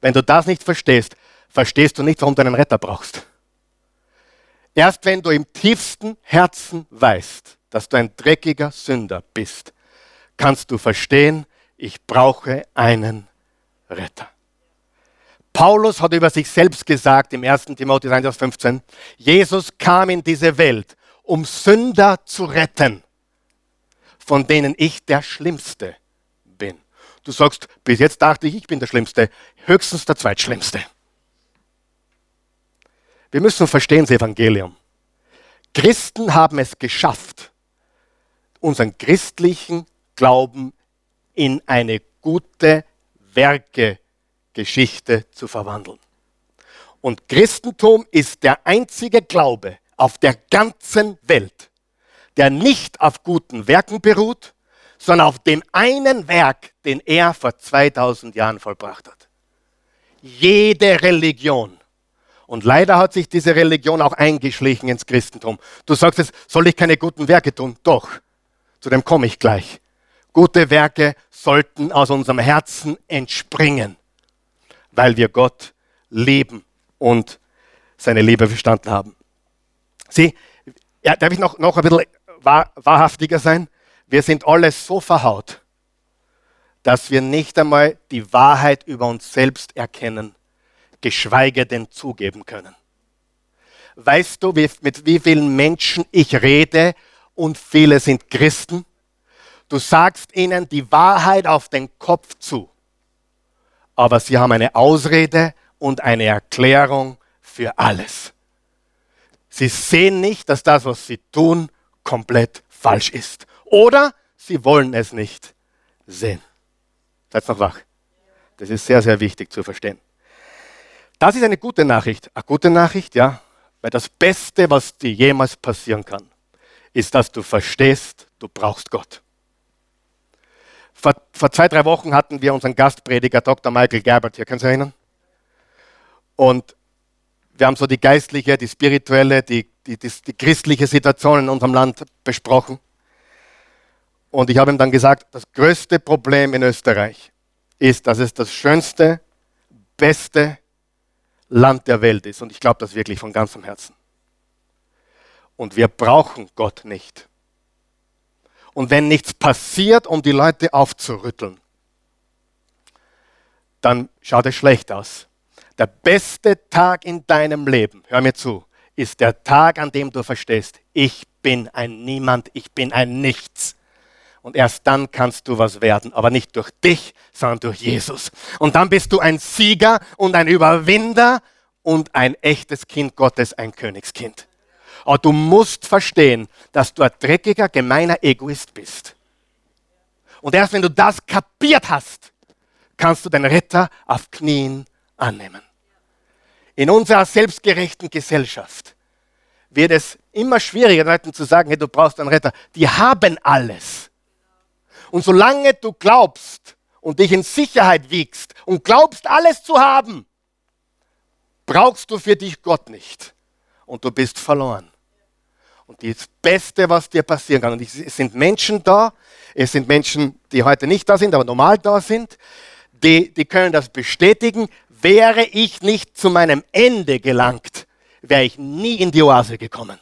Wenn du das nicht verstehst, verstehst du nicht, warum du einen Retter brauchst. Erst wenn du im tiefsten Herzen weißt, dass du ein dreckiger Sünder bist, kannst du verstehen, ich brauche einen Retter. Paulus hat über sich selbst gesagt im 1. Timotheus 1, 15, Jesus kam in diese Welt, um Sünder zu retten, von denen ich der Schlimmste bin. Du sagst, bis jetzt dachte ich, ich bin der Schlimmste, höchstens der Zweitschlimmste. Wir müssen verstehen das Evangelium. Christen haben es geschafft, unseren christlichen Glauben in eine gute Werke-Geschichte zu verwandeln. Und Christentum ist der einzige Glaube auf der ganzen Welt, der nicht auf guten Werken beruht, sondern auf dem einen Werk, den er vor 2000 Jahren vollbracht hat. Jede Religion. Und leider hat sich diese Religion auch eingeschlichen ins Christentum. Du sagst jetzt, soll ich keine guten Werke tun? Doch. Zu dem komme ich gleich. Gute Werke sollten aus unserem Herzen entspringen, weil wir Gott lieben und seine Liebe verstanden haben. Sieh, ja, darf ich noch, noch ein bisschen wahr, wahrhaftiger sein? Wir sind alle so verhaut, dass wir nicht einmal die Wahrheit über uns selbst erkennen, geschweige denn zugeben können. Weißt du, wie, mit wie vielen Menschen ich rede und viele sind Christen? Du sagst ihnen die Wahrheit auf den Kopf zu, aber sie haben eine Ausrede und eine Erklärung für alles. Sie sehen nicht, dass das, was sie tun, komplett falsch ist. Oder sie wollen es nicht sehen. Seid noch wach. Das ist sehr, sehr wichtig zu verstehen. Das ist eine gute Nachricht. Eine gute Nachricht, ja, weil das Beste, was dir jemals passieren kann, ist, dass du verstehst, du brauchst Gott. Vor, vor zwei, drei Wochen hatten wir unseren Gastprediger Dr. Michael Gerbert hier, können Sie erinnern? Und wir haben so die geistliche, die spirituelle, die, die, die, die christliche Situation in unserem Land besprochen. Und ich habe ihm dann gesagt, das größte Problem in Österreich ist, dass es das schönste, beste Land der Welt ist. Und ich glaube das wirklich von ganzem Herzen. Und wir brauchen Gott nicht und wenn nichts passiert, um die Leute aufzurütteln, dann schaut es schlecht aus. Der beste Tag in deinem Leben, hör mir zu, ist der Tag, an dem du verstehst, ich bin ein Niemand, ich bin ein Nichts. Und erst dann kannst du was werden, aber nicht durch dich, sondern durch Jesus. Und dann bist du ein Sieger und ein Überwinder und ein echtes Kind Gottes, ein Königskind. Aber du musst verstehen, dass du ein dreckiger, gemeiner Egoist bist. Und erst wenn du das kapiert hast, kannst du den Retter auf Knien annehmen. In unserer selbstgerechten Gesellschaft wird es immer schwieriger, Leuten zu sagen, hey, du brauchst einen Retter. Die haben alles. Und solange du glaubst und dich in Sicherheit wiegst und glaubst, alles zu haben, brauchst du für dich Gott nicht. Und du bist verloren. Und das Beste, was dir passieren kann, und es sind Menschen da, es sind Menschen, die heute nicht da sind, aber normal da sind, die, die können das bestätigen. Wäre ich nicht zu meinem Ende gelangt, wäre ich nie in die Oase gekommen.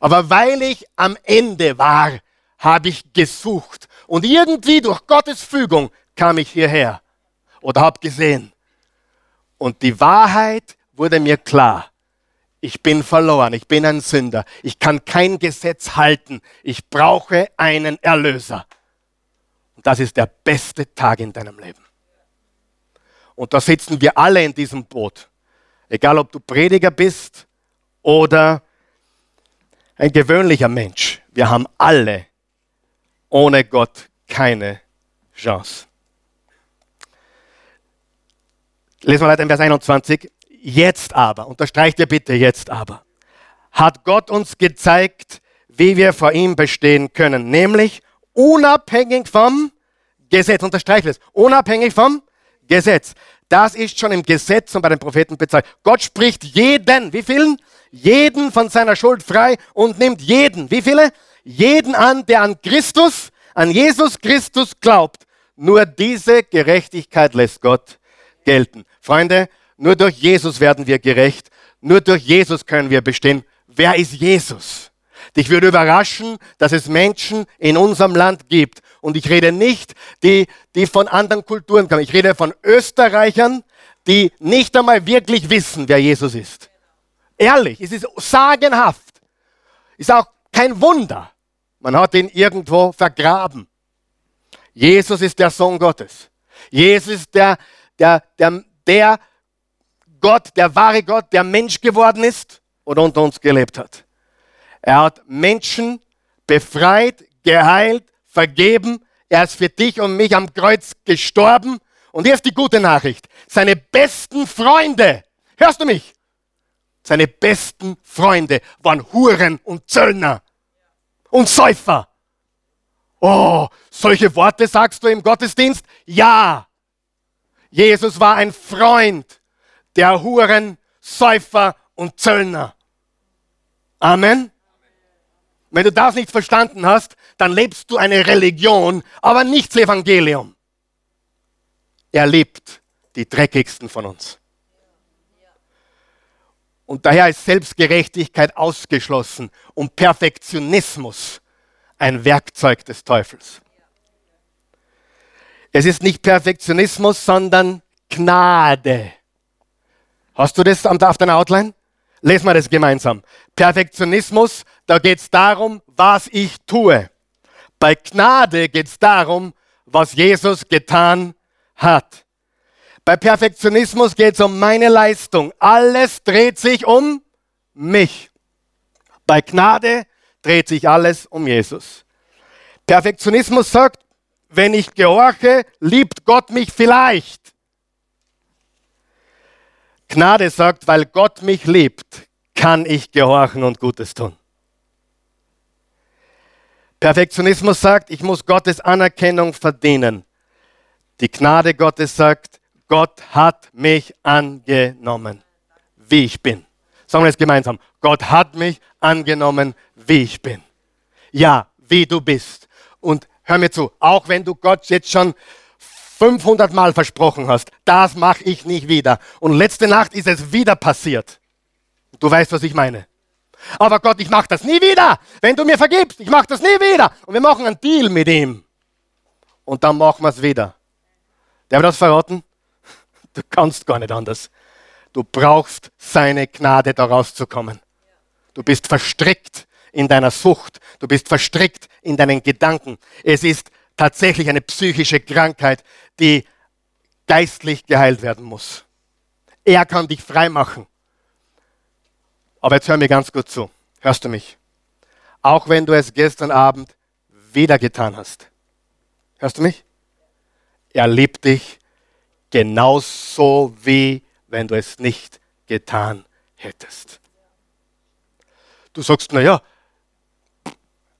Aber weil ich am Ende war, habe ich gesucht. Und irgendwie durch Gottes Fügung kam ich hierher oder habe gesehen. Und die Wahrheit wurde mir klar. Ich bin verloren, ich bin ein Sünder, ich kann kein Gesetz halten, ich brauche einen Erlöser. Und das ist der beste Tag in deinem Leben. Und da sitzen wir alle in diesem Boot. Egal ob du Prediger bist oder ein gewöhnlicher Mensch. Wir haben alle ohne Gott keine Chance. Lesen wir weiter in Vers 21. Jetzt aber, unterstreicht ihr bitte jetzt aber, hat Gott uns gezeigt, wie wir vor ihm bestehen können, nämlich unabhängig vom Gesetz. Unterstreicht es, unabhängig vom Gesetz. Das ist schon im Gesetz und bei den Propheten bezeichnet. Gott spricht jeden, wie vielen? Jeden von seiner Schuld frei und nimmt jeden, wie viele? Jeden an, der an Christus, an Jesus Christus glaubt. Nur diese Gerechtigkeit lässt Gott gelten. Freunde, nur durch Jesus werden wir gerecht. Nur durch Jesus können wir bestehen. Wer ist Jesus? Dich würde überraschen, dass es Menschen in unserem Land gibt. Und ich rede nicht, die, die von anderen Kulturen kommen. Ich rede von Österreichern, die nicht einmal wirklich wissen, wer Jesus ist. Ehrlich, es ist sagenhaft. Ist auch kein Wunder. Man hat ihn irgendwo vergraben. Jesus ist der Sohn Gottes. Jesus ist der, der, der, der Gott, der wahre Gott, der Mensch geworden ist und unter uns gelebt hat. Er hat Menschen befreit, geheilt, vergeben. Er ist für dich und mich am Kreuz gestorben. Und hier ist die gute Nachricht. Seine besten Freunde, hörst du mich? Seine besten Freunde waren Huren und Zöllner und Säufer. Oh, solche Worte sagst du im Gottesdienst? Ja. Jesus war ein Freund der Huren, Säufer und Zöllner. Amen. Wenn du das nicht verstanden hast, dann lebst du eine Religion, aber nicht das Evangelium. Er liebt die dreckigsten von uns. Und daher ist Selbstgerechtigkeit ausgeschlossen und Perfektionismus ein Werkzeug des Teufels. Es ist nicht Perfektionismus, sondern Gnade. Hast du das auf deiner Outline? Lesen wir das gemeinsam. Perfektionismus, da geht es darum, was ich tue. Bei Gnade geht es darum, was Jesus getan hat. Bei Perfektionismus geht es um meine Leistung. Alles dreht sich um mich. Bei Gnade dreht sich alles um Jesus. Perfektionismus sagt, wenn ich gehorche, liebt Gott mich vielleicht. Gnade sagt, weil Gott mich liebt, kann ich gehorchen und Gutes tun. Perfektionismus sagt, ich muss Gottes Anerkennung verdienen. Die Gnade Gottes sagt, Gott hat mich angenommen, wie ich bin. Sagen wir es gemeinsam. Gott hat mich angenommen, wie ich bin. Ja, wie du bist. Und hör mir zu, auch wenn du Gott jetzt schon 500 Mal versprochen hast, das mache ich nicht wieder. Und letzte Nacht ist es wieder passiert. Du weißt, was ich meine. Aber Gott, ich mache das nie wieder. Wenn du mir vergibst, ich mache das nie wieder. Und wir machen einen Deal mit ihm. Und dann machen wir es wieder. Der wird das verraten? Du kannst gar nicht anders. Du brauchst seine Gnade, da rauszukommen. Du bist verstrickt in deiner Sucht. Du bist verstrickt in deinen Gedanken. Es ist tatsächlich eine psychische Krankheit, die geistlich geheilt werden muss. Er kann dich frei machen. Aber jetzt hör mir ganz gut zu. Hörst du mich? Auch wenn du es gestern Abend wieder getan hast. Hörst du mich? Er liebt dich genauso wie wenn du es nicht getan hättest. Du sagst, naja,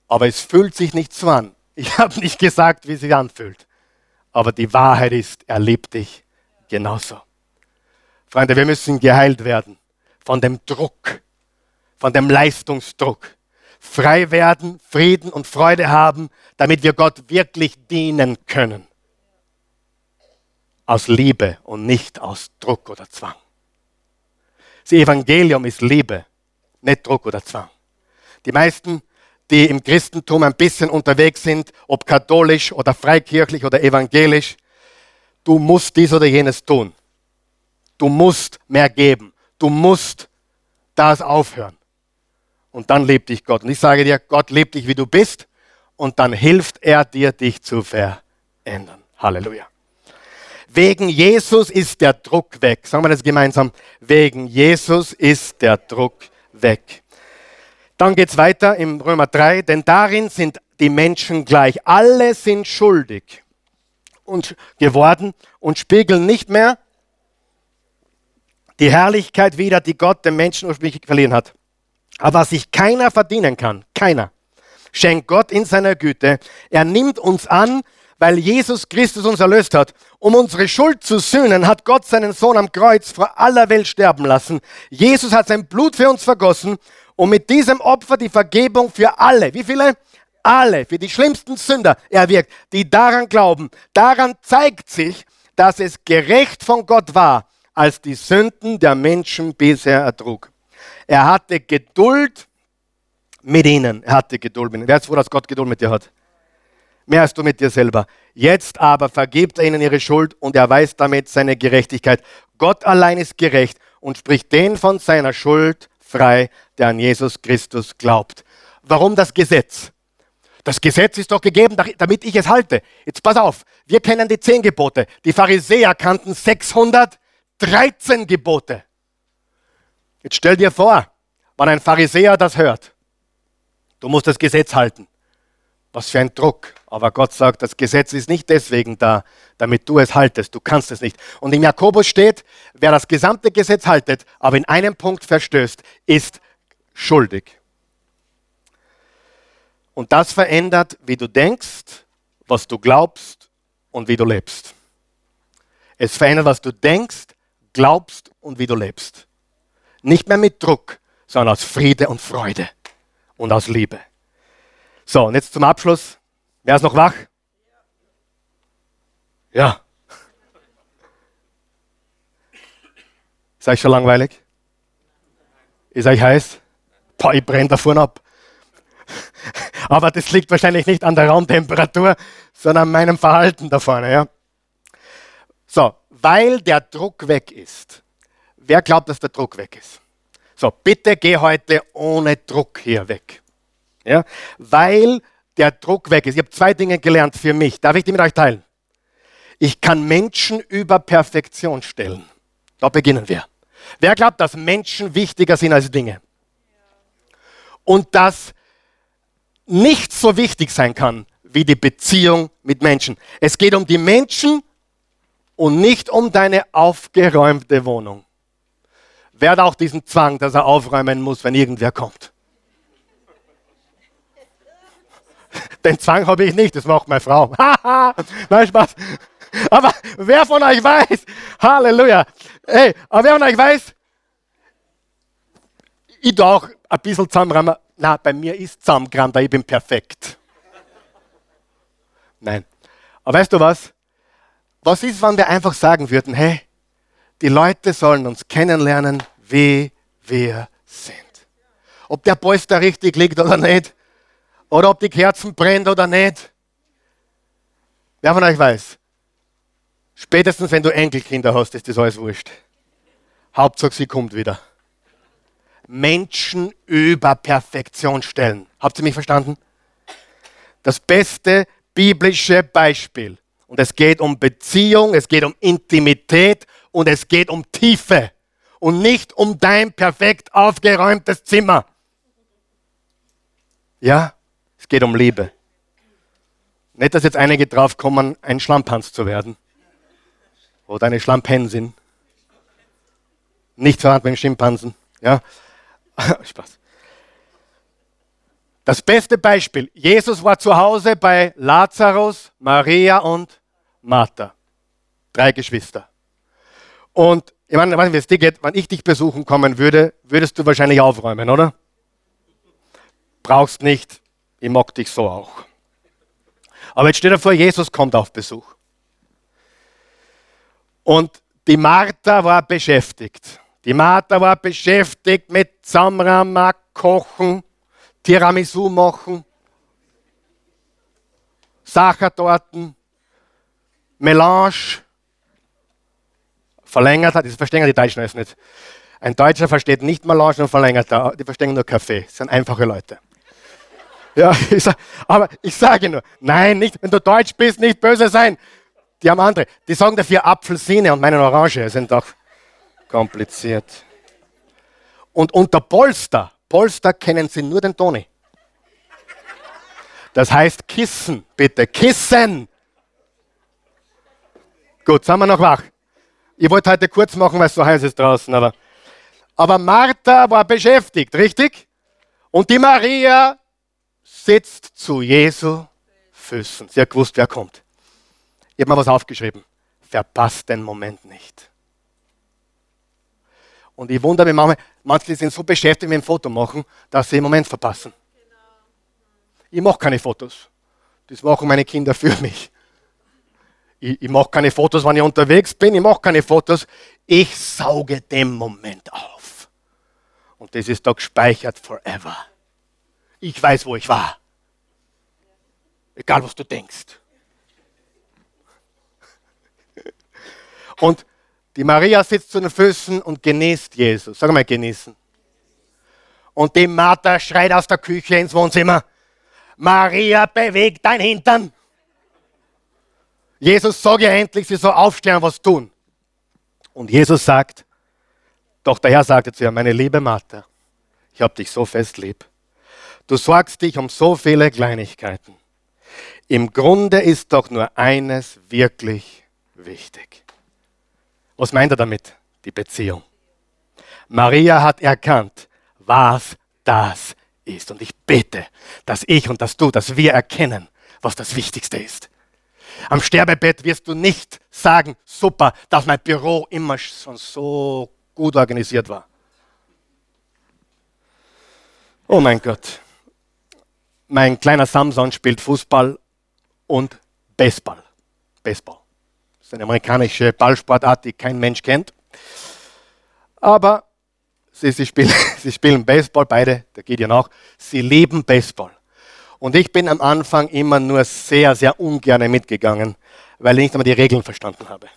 aber es fühlt sich nicht so an. Ich habe nicht gesagt, wie es sich anfühlt. Aber die Wahrheit ist, er liebt dich genauso. Freunde, wir müssen geheilt werden von dem Druck, von dem Leistungsdruck. Frei werden, Frieden und Freude haben, damit wir Gott wirklich dienen können. Aus Liebe und nicht aus Druck oder Zwang. Das Evangelium ist Liebe, nicht Druck oder Zwang. Die meisten die im Christentum ein bisschen unterwegs sind, ob katholisch oder freikirchlich oder evangelisch, du musst dies oder jenes tun. Du musst mehr geben. Du musst das aufhören. Und dann liebt dich Gott. Und ich sage dir, Gott liebt dich, wie du bist. Und dann hilft er dir, dich zu verändern. Halleluja. Wegen Jesus ist der Druck weg. Sagen wir das gemeinsam. Wegen Jesus ist der Druck weg. Dann geht es weiter im Römer 3, denn darin sind die Menschen gleich. Alle sind schuldig und geworden und spiegeln nicht mehr die Herrlichkeit wider, die Gott dem Menschen ursprünglich verliehen hat. Aber was sich keiner verdienen kann, keiner, schenkt Gott in seiner Güte. Er nimmt uns an, weil Jesus Christus uns erlöst hat. Um unsere Schuld zu sühnen, hat Gott seinen Sohn am Kreuz vor aller Welt sterben lassen. Jesus hat sein Blut für uns vergossen um mit diesem Opfer die Vergebung für alle, wie viele? alle, für die schlimmsten Sünder erwirkt, die daran glauben. Daran zeigt sich, dass es gerecht von Gott war, als die Sünden der Menschen bisher ertrug. Er hatte Geduld mit ihnen. Er hatte Geduld mit ihnen. Wer ist froh, dass Gott Geduld mit dir hat? Mehr als du mit dir selber. Jetzt aber vergibt er ihnen ihre Schuld und erweist damit seine Gerechtigkeit. Gott allein ist gerecht und spricht den von seiner Schuld frei, der an Jesus Christus glaubt. Warum das Gesetz? Das Gesetz ist doch gegeben, damit ich es halte. Jetzt pass auf, wir kennen die zehn Gebote. Die Pharisäer kannten 613 Gebote. Jetzt stell dir vor, wenn ein Pharisäer das hört, du musst das Gesetz halten. Was für ein Druck. Aber Gott sagt, das Gesetz ist nicht deswegen da, damit du es haltest. Du kannst es nicht. Und im Jakobus steht, wer das gesamte Gesetz haltet, aber in einem Punkt verstößt, ist schuldig. Und das verändert, wie du denkst, was du glaubst und wie du lebst. Es verändert, was du denkst, glaubst und wie du lebst. Nicht mehr mit Druck, sondern aus Friede und Freude und aus Liebe. So, und jetzt zum Abschluss. Wer ist noch wach? Ja. Ist euch schon langweilig? Ist euch heiß? Boah, ich brenne da vorne ab. Aber das liegt wahrscheinlich nicht an der Raumtemperatur, sondern an meinem Verhalten da vorne. Ja? So, weil der Druck weg ist. Wer glaubt, dass der Druck weg ist? So, bitte geh heute ohne Druck hier weg. Ja? Weil der Druck weg ist. Ich habe zwei Dinge gelernt für mich. Darf ich die mit euch teilen? Ich kann Menschen über Perfektion stellen. Da beginnen wir. Wer glaubt, dass Menschen wichtiger sind als Dinge? Und dass nicht so wichtig sein kann wie die Beziehung mit Menschen. Es geht um die Menschen und nicht um deine aufgeräumte Wohnung. Wer hat auch diesen Zwang, dass er aufräumen muss, wenn irgendwer kommt? Den Zwang habe ich nicht, das macht meine Frau. Nein, Spaß. Aber wer von euch weiß, Halleluja, hey, aber wer von euch weiß, ich tue auch ein bisschen zusammenräumen, na, bei mir ist zusammengerannt, ich bin perfekt. Nein. Aber weißt du was? Was ist, wenn wir einfach sagen würden, hey, die Leute sollen uns kennenlernen, wie wir sind. Ob der Polster richtig liegt oder nicht, oder ob die Kerzen brennt oder nicht. Wer von euch weiß, spätestens wenn du Enkelkinder hast, ist das alles wurscht. Hauptsache, sie kommt wieder. Menschen über Perfektion stellen. Habt ihr mich verstanden? Das beste biblische Beispiel. Und es geht um Beziehung, es geht um Intimität und es geht um Tiefe. Und nicht um dein perfekt aufgeräumtes Zimmer. Ja, es geht um Liebe. Nicht, dass jetzt einige drauf kommen, ein Schlamphans zu werden. Oder eine Schlampensin. Nicht verwandt mit dem Schimpansen. Ja, Spaß. Das beste Beispiel. Jesus war zu Hause bei Lazarus, Maria und Martha. Drei Geschwister. Und ich meine, wie es dir geht, wenn ich dich besuchen kommen würde, würdest du wahrscheinlich aufräumen, oder? Brauchst nicht. Ich mag dich so auch. Aber jetzt stell dir vor, Jesus kommt auf Besuch. Und die Martha war beschäftigt. Die Martha war beschäftigt mit Samrama kochen, Tiramisu machen, Sachertorten, Melange. Verlängert hat, das verstehen die Deutschen alles nicht. Ein Deutscher versteht nicht Melange und verlängert, die verstehen nur Kaffee. Das sind einfache Leute. Ja, ich sag, aber ich sage nur, nein, nicht, wenn du Deutsch bist, nicht böse sein. Die haben andere. Die sagen dafür Apfelsine und meine Orange sind doch kompliziert. Und unter Polster, Polster kennen Sie nur den Toni. Das heißt Kissen, bitte, Kissen. Gut, sind wir noch wach? Ich wollte heute kurz machen, weil es so heiß ist draußen, aber. Aber Martha war beschäftigt, richtig? Und die Maria sitzt zu Jesu Füßen. Sie hat gewusst, wer kommt. Ich habe mal was aufgeschrieben. Verpasst den Moment nicht. Und ich wundere mich manchmal, manche sind so beschäftigt mit dem Foto machen, dass sie im Moment verpassen. Ich mache keine Fotos. Das machen meine Kinder für mich. Ich, ich mache keine Fotos, wenn ich unterwegs bin. Ich mache keine Fotos. Ich sauge den Moment auf. Und das ist da gespeichert forever. Ich weiß, wo ich war. Egal, was du denkst. Und die Maria sitzt zu den Füßen und genießt Jesus. Sag mal, genießen. Und die Martha schreit aus der Küche ins Wohnzimmer. Maria, beweg dein Hintern. Jesus, sag ihr endlich, sie soll aufstehen und was tun. Und Jesus sagt, doch der Herr sagte zu ihr, meine liebe Martha, ich habe dich so fest lieb. Du sorgst dich um so viele Kleinigkeiten. Im Grunde ist doch nur eines wirklich wichtig. Was meint er damit? Die Beziehung. Maria hat erkannt, was das ist. Und ich bete, dass ich und dass du, dass wir erkennen, was das Wichtigste ist. Am Sterbebett wirst du nicht sagen, super, dass mein Büro immer schon so gut organisiert war. Oh mein Gott. Mein kleiner Samson spielt Fußball und Baseball. Baseball. Das ist eine amerikanische Ballsportart, die kein Mensch kennt. Aber sie, sie, spielen, sie spielen Baseball, beide, da geht ja nach. Sie lieben Baseball. Und ich bin am Anfang immer nur sehr, sehr ungern mitgegangen, weil ich nicht einmal die Regeln verstanden habe.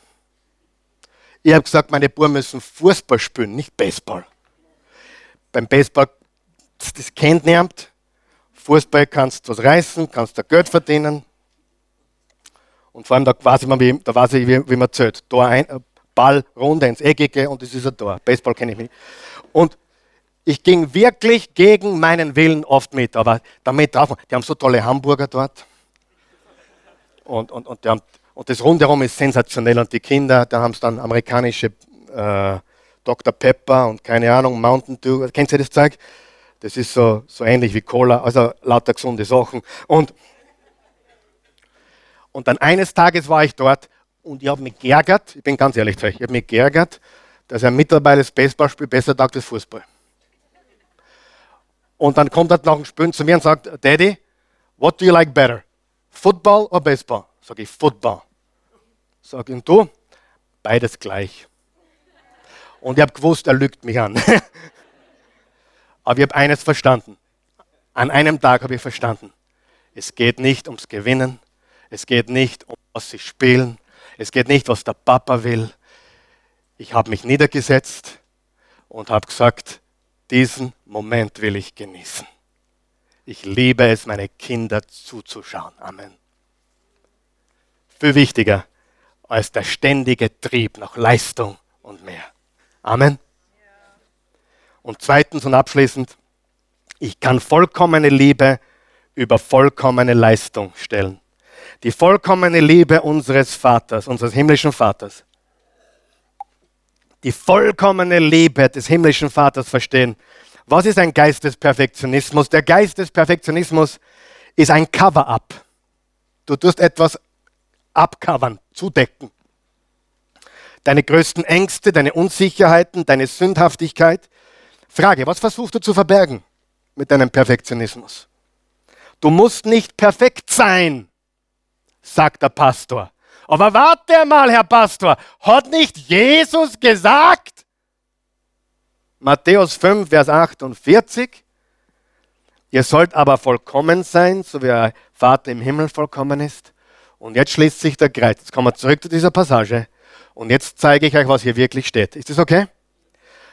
Ich habe gesagt, meine Buben müssen Fußball spielen, nicht Baseball. Beim Baseball, das kennt niemand. Fußball kannst du was reißen, kannst du Geld verdienen, und vor allem, da weiß ich, wie, da weiß ich, wie, wie man zählt. Tor ein, äh, Ball runter ins Eckige und es ist ein Tor. Baseball kenne ich nicht. Und ich ging wirklich gegen meinen Willen oft mit, aber damit drauf. Die haben so tolle Hamburger dort. Und, und, und, haben, und das rundherum ist sensationell. Und die Kinder, da haben es dann amerikanische äh, Dr. Pepper und keine Ahnung, Mountain Dew. Kennt ihr das Zeug? Das ist so, so ähnlich wie Cola, also lauter gesunde Sachen. Und und dann eines Tages war ich dort und ich habe mich geärgert, ich bin ganz ehrlich zu euch, ich habe mich geärgert, dass ein Mitarbeiter das Baseballspiel besser taugt als Fußball. Und dann kommt er nach dem Spielen zu mir und sagt, Daddy, what do you like better? Football oder Baseball? Sag ich, Football. Sag ich, und du? Beides gleich. Und ich habe gewusst, er lügt mich an. Aber ich habe eines verstanden. An einem Tag habe ich verstanden. Es geht nicht ums Gewinnen, es geht nicht um was sie spielen. Es geht nicht, was der Papa will. Ich habe mich niedergesetzt und habe gesagt, diesen Moment will ich genießen. Ich liebe es, meine Kinder zuzuschauen. Amen. Viel wichtiger als der ständige Trieb nach Leistung und mehr. Amen. Und zweitens und abschließend, ich kann vollkommene Liebe über vollkommene Leistung stellen die vollkommene Liebe unseres Vaters, unseres himmlischen Vaters, die vollkommene Liebe des himmlischen Vaters verstehen. Was ist ein Geist des Perfektionismus? Der Geist des Perfektionismus ist ein Cover-up. Du tust etwas abcovern, zudecken. Deine größten Ängste, deine Unsicherheiten, deine Sündhaftigkeit. Frage, was versuchst du zu verbergen mit deinem Perfektionismus? Du musst nicht perfekt sein sagt der Pastor. Aber warte mal, Herr Pastor, hat nicht Jesus gesagt? Matthäus 5, Vers 48. Ihr sollt aber vollkommen sein, so wie euer Vater im Himmel vollkommen ist. Und jetzt schließt sich der Kreis. Jetzt kommen wir zurück zu dieser Passage. Und jetzt zeige ich euch, was hier wirklich steht. Ist das okay?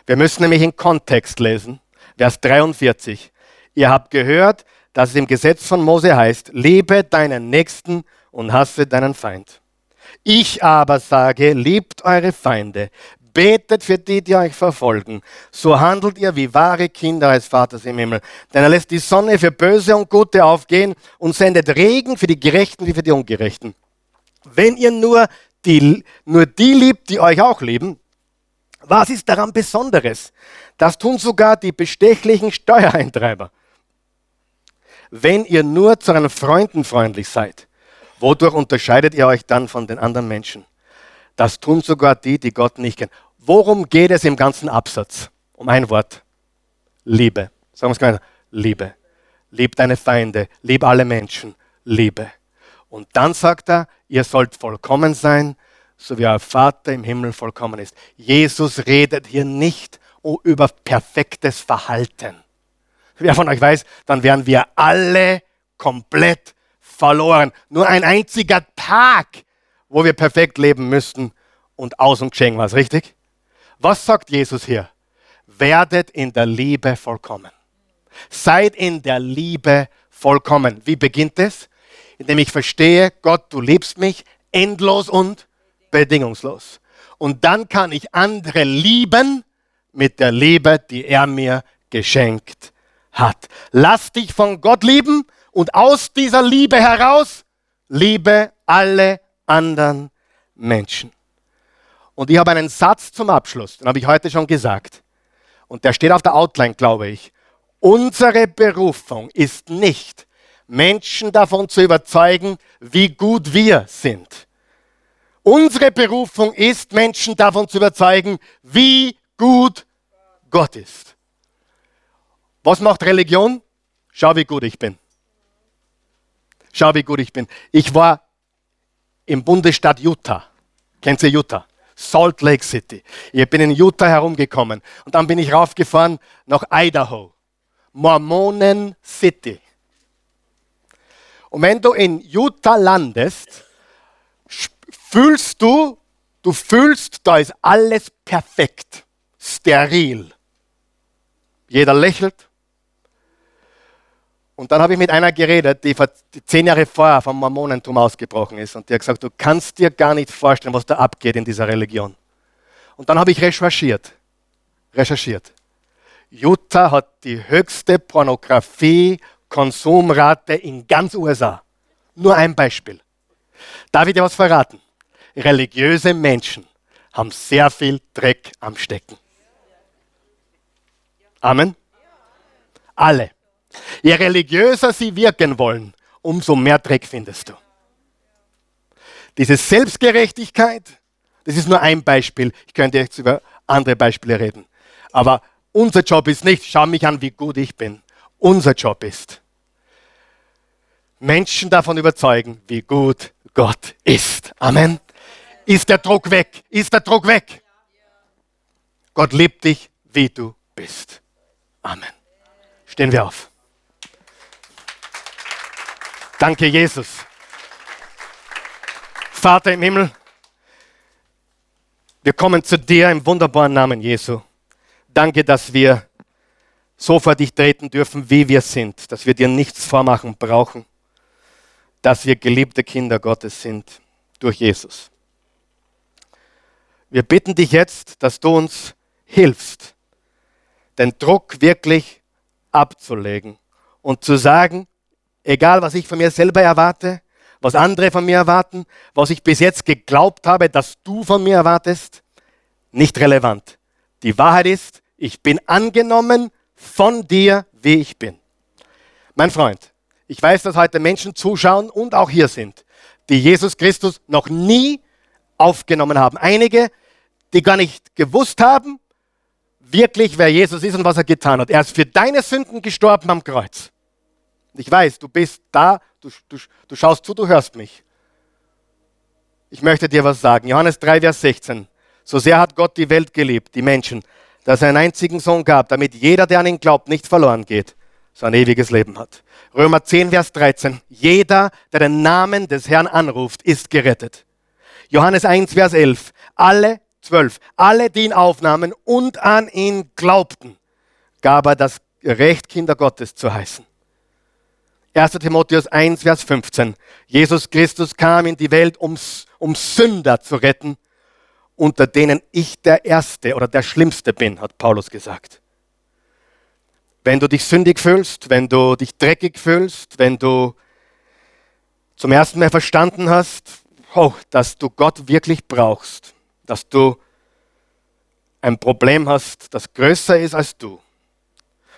Wir müssen nämlich in Kontext lesen. Vers 43. Ihr habt gehört, dass es im Gesetz von Mose heißt, liebe deinen Nächsten und hasse deinen Feind. Ich aber sage, liebt eure Feinde, betet für die, die euch verfolgen. So handelt ihr wie wahre Kinder des Vaters im Himmel. Denn er lässt die Sonne für Böse und Gute aufgehen und sendet Regen für die Gerechten wie für die Ungerechten. Wenn ihr nur die, nur die liebt, die euch auch lieben, was ist daran Besonderes? Das tun sogar die bestechlichen Steuereintreiber. Wenn ihr nur zu euren Freunden freundlich seid, Wodurch unterscheidet ihr euch dann von den anderen Menschen? Das tun sogar die, die Gott nicht kennen. Worum geht es im ganzen Absatz? Um ein Wort. Liebe. Sagen wir es gemeinsam. Liebe. lieb deine Feinde, lieb alle Menschen, Liebe. Und dann sagt er, ihr sollt vollkommen sein, so wie euer Vater im Himmel vollkommen ist. Jesus redet hier nicht über perfektes Verhalten. Wer von euch weiß, dann wären wir alle komplett verloren. Nur ein einziger Tag, wo wir perfekt leben müssten und aus und geschehen was, richtig? Was sagt Jesus hier? Werdet in der Liebe vollkommen. Seid in der Liebe vollkommen. Wie beginnt es? Indem ich verstehe, Gott, du liebst mich endlos und bedingungslos. Und dann kann ich andere lieben mit der Liebe, die er mir geschenkt hat. Lass dich von Gott lieben und aus dieser Liebe heraus liebe alle anderen Menschen. Und ich habe einen Satz zum Abschluss, den habe ich heute schon gesagt. Und der steht auf der Outline, glaube ich. Unsere Berufung ist nicht, Menschen davon zu überzeugen, wie gut wir sind. Unsere Berufung ist, Menschen davon zu überzeugen, wie gut Gott ist. Was macht Religion? Schau, wie gut ich bin. Schau, wie gut ich bin. Ich war im Bundesstaat Utah. Kennt ihr Utah? Salt Lake City. Ich bin in Utah herumgekommen und dann bin ich raufgefahren nach Idaho. Mormonen City. Und wenn du in Utah landest, fühlst du, du fühlst, da ist alles perfekt, steril. Jeder lächelt, und dann habe ich mit einer geredet, die, zehn Jahre vorher vom Mormonentum ausgebrochen ist. Und die hat gesagt, du kannst dir gar nicht vorstellen, was da abgeht in dieser Religion. Und dann habe ich recherchiert. Recherchiert. Utah hat die höchste Pornografie-Konsumrate in ganz USA. Nur ein Beispiel. Darf ich dir was verraten? Religiöse Menschen haben sehr viel Dreck am Stecken. Amen. Alle. Je religiöser sie wirken wollen, umso mehr Dreck findest du. Diese Selbstgerechtigkeit, das ist nur ein Beispiel. Ich könnte jetzt über andere Beispiele reden. Aber unser Job ist nicht, schau mich an, wie gut ich bin. Unser Job ist, Menschen davon überzeugen, wie gut Gott ist. Amen. Ist der Druck weg? Ist der Druck weg? Gott liebt dich, wie du bist. Amen. Stehen wir auf. Danke, Jesus. Vater im Himmel, wir kommen zu dir im wunderbaren Namen Jesu. Danke, dass wir so vor dich treten dürfen, wie wir sind, dass wir dir nichts vormachen brauchen, dass wir geliebte Kinder Gottes sind durch Jesus. Wir bitten dich jetzt, dass du uns hilfst, den Druck wirklich abzulegen und zu sagen, egal was ich von mir selber erwarte, was andere von mir erwarten, was ich bis jetzt geglaubt habe, dass du von mir erwartest, nicht relevant. Die Wahrheit ist, ich bin angenommen von dir, wie ich bin. Mein Freund, ich weiß, dass heute Menschen zuschauen und auch hier sind, die Jesus Christus noch nie aufgenommen haben. Einige, die gar nicht gewusst haben, wirklich, wer Jesus ist und was er getan hat. Er ist für deine Sünden gestorben am Kreuz. Ich weiß, du bist da, du, du, du schaust zu, du hörst mich. Ich möchte dir was sagen. Johannes 3, Vers 16. So sehr hat Gott die Welt geliebt, die Menschen, dass er einen einzigen Sohn gab, damit jeder, der an ihn glaubt, nicht verloren geht, sondern ewiges Leben hat. Römer 10, Vers 13. Jeder, der den Namen des Herrn anruft, ist gerettet. Johannes 1, Vers 11. Alle, 12. Alle, die ihn aufnahmen und an ihn glaubten, gab er das Recht, Kinder Gottes zu heißen. 1. Timotheus 1, Vers 15. Jesus Christus kam in die Welt, um, um Sünder zu retten, unter denen ich der Erste oder der Schlimmste bin, hat Paulus gesagt. Wenn du dich sündig fühlst, wenn du dich dreckig fühlst, wenn du zum ersten Mal verstanden hast, oh, dass du Gott wirklich brauchst, dass du ein Problem hast, das größer ist als du,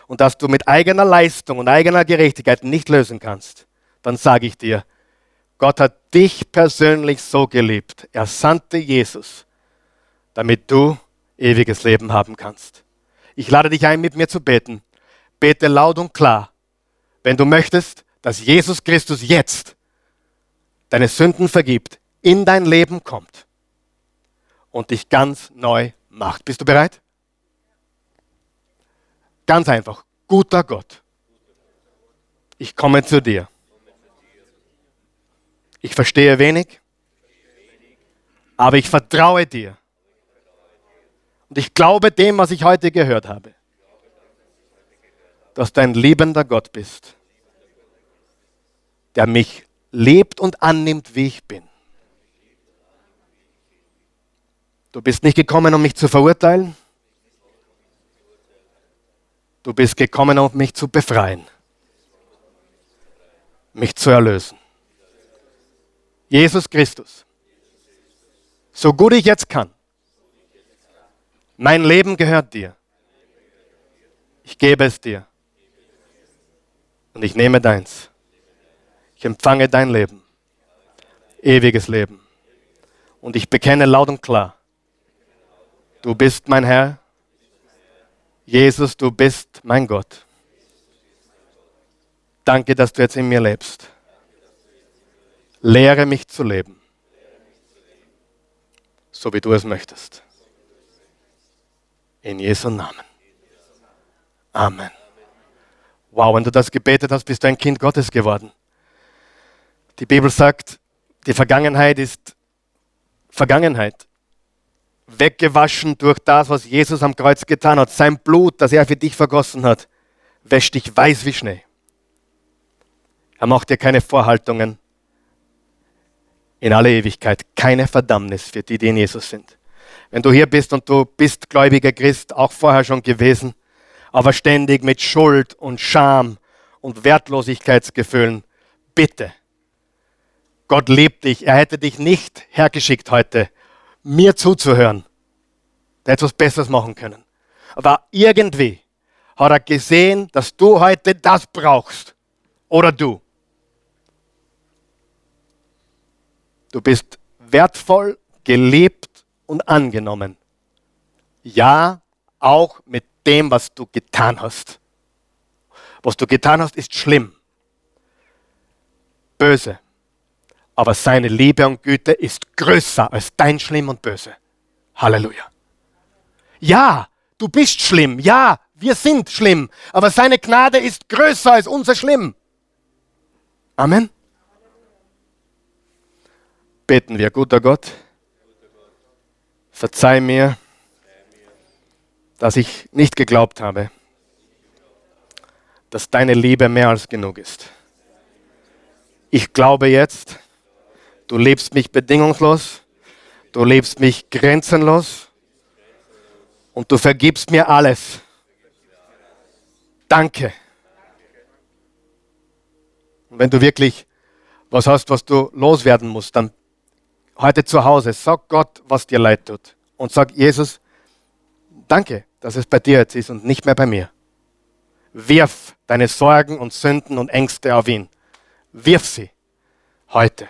und dass du mit eigener Leistung und eigener Gerechtigkeit nicht lösen kannst, dann sage ich dir, Gott hat dich persönlich so geliebt. Er sandte Jesus, damit du ewiges Leben haben kannst. Ich lade dich ein, mit mir zu beten. Bete laut und klar. wenn du möchtest, dass Jesus Christus jetzt deine Sünden vergibt, in dein Leben kommt und dich ganz neu macht. Bist du bereit? Ganz einfach. Guter Gott. Ich komme zu dir. Ich verstehe wenig, aber ich vertraue dir. Und ich glaube dem, was ich heute gehört habe, dass du ein liebender Gott bist, der mich lebt und annimmt, wie ich bin. Du bist nicht gekommen, um mich zu verurteilen. Du bist gekommen, um mich zu befreien, mich zu erlösen. Jesus Christus, so gut ich jetzt kann, mein Leben gehört dir. Ich gebe es dir. Und ich nehme deins. Ich empfange dein Leben. Ewiges Leben. Und ich bekenne laut und klar, du bist mein Herr. Jesus, du bist mein Gott. Danke, dass du jetzt in mir lebst. Lehre mich zu leben, so wie du es möchtest. In Jesu Namen. Amen. Wow, wenn du das gebetet hast, bist du ein Kind Gottes geworden. Die Bibel sagt, die Vergangenheit ist Vergangenheit. Weggewaschen durch das, was Jesus am Kreuz getan hat. Sein Blut, das er für dich vergossen hat, wäscht dich weiß wie Schnee. Er macht dir keine Vorhaltungen. In aller Ewigkeit keine Verdammnis für die, die in Jesus sind. Wenn du hier bist und du bist gläubiger Christ, auch vorher schon gewesen, aber ständig mit Schuld und Scham und Wertlosigkeitsgefühlen, bitte Gott liebt dich. Er hätte dich nicht hergeschickt heute, mir zuzuhören. Der hätte etwas Besseres machen können. Aber irgendwie hat er gesehen, dass du heute das brauchst. Oder du. Du bist wertvoll, geliebt und angenommen. Ja, auch mit dem, was du getan hast. Was du getan hast, ist schlimm. Böse aber seine Liebe und Güte ist größer als dein Schlimm und Böse. Halleluja. Ja, du bist schlimm. Ja, wir sind schlimm. Aber seine Gnade ist größer als unser Schlimm. Amen. Beten wir, guter Gott, verzeih mir, dass ich nicht geglaubt habe, dass deine Liebe mehr als genug ist. Ich glaube jetzt, Du liebst mich bedingungslos. Du liebst mich grenzenlos. Und du vergibst mir alles. Danke. Und wenn du wirklich was hast, was du loswerden musst, dann heute zu Hause, sag Gott, was dir leid tut. Und sag Jesus, danke, dass es bei dir jetzt ist und nicht mehr bei mir. Wirf deine Sorgen und Sünden und Ängste auf ihn. Wirf sie heute.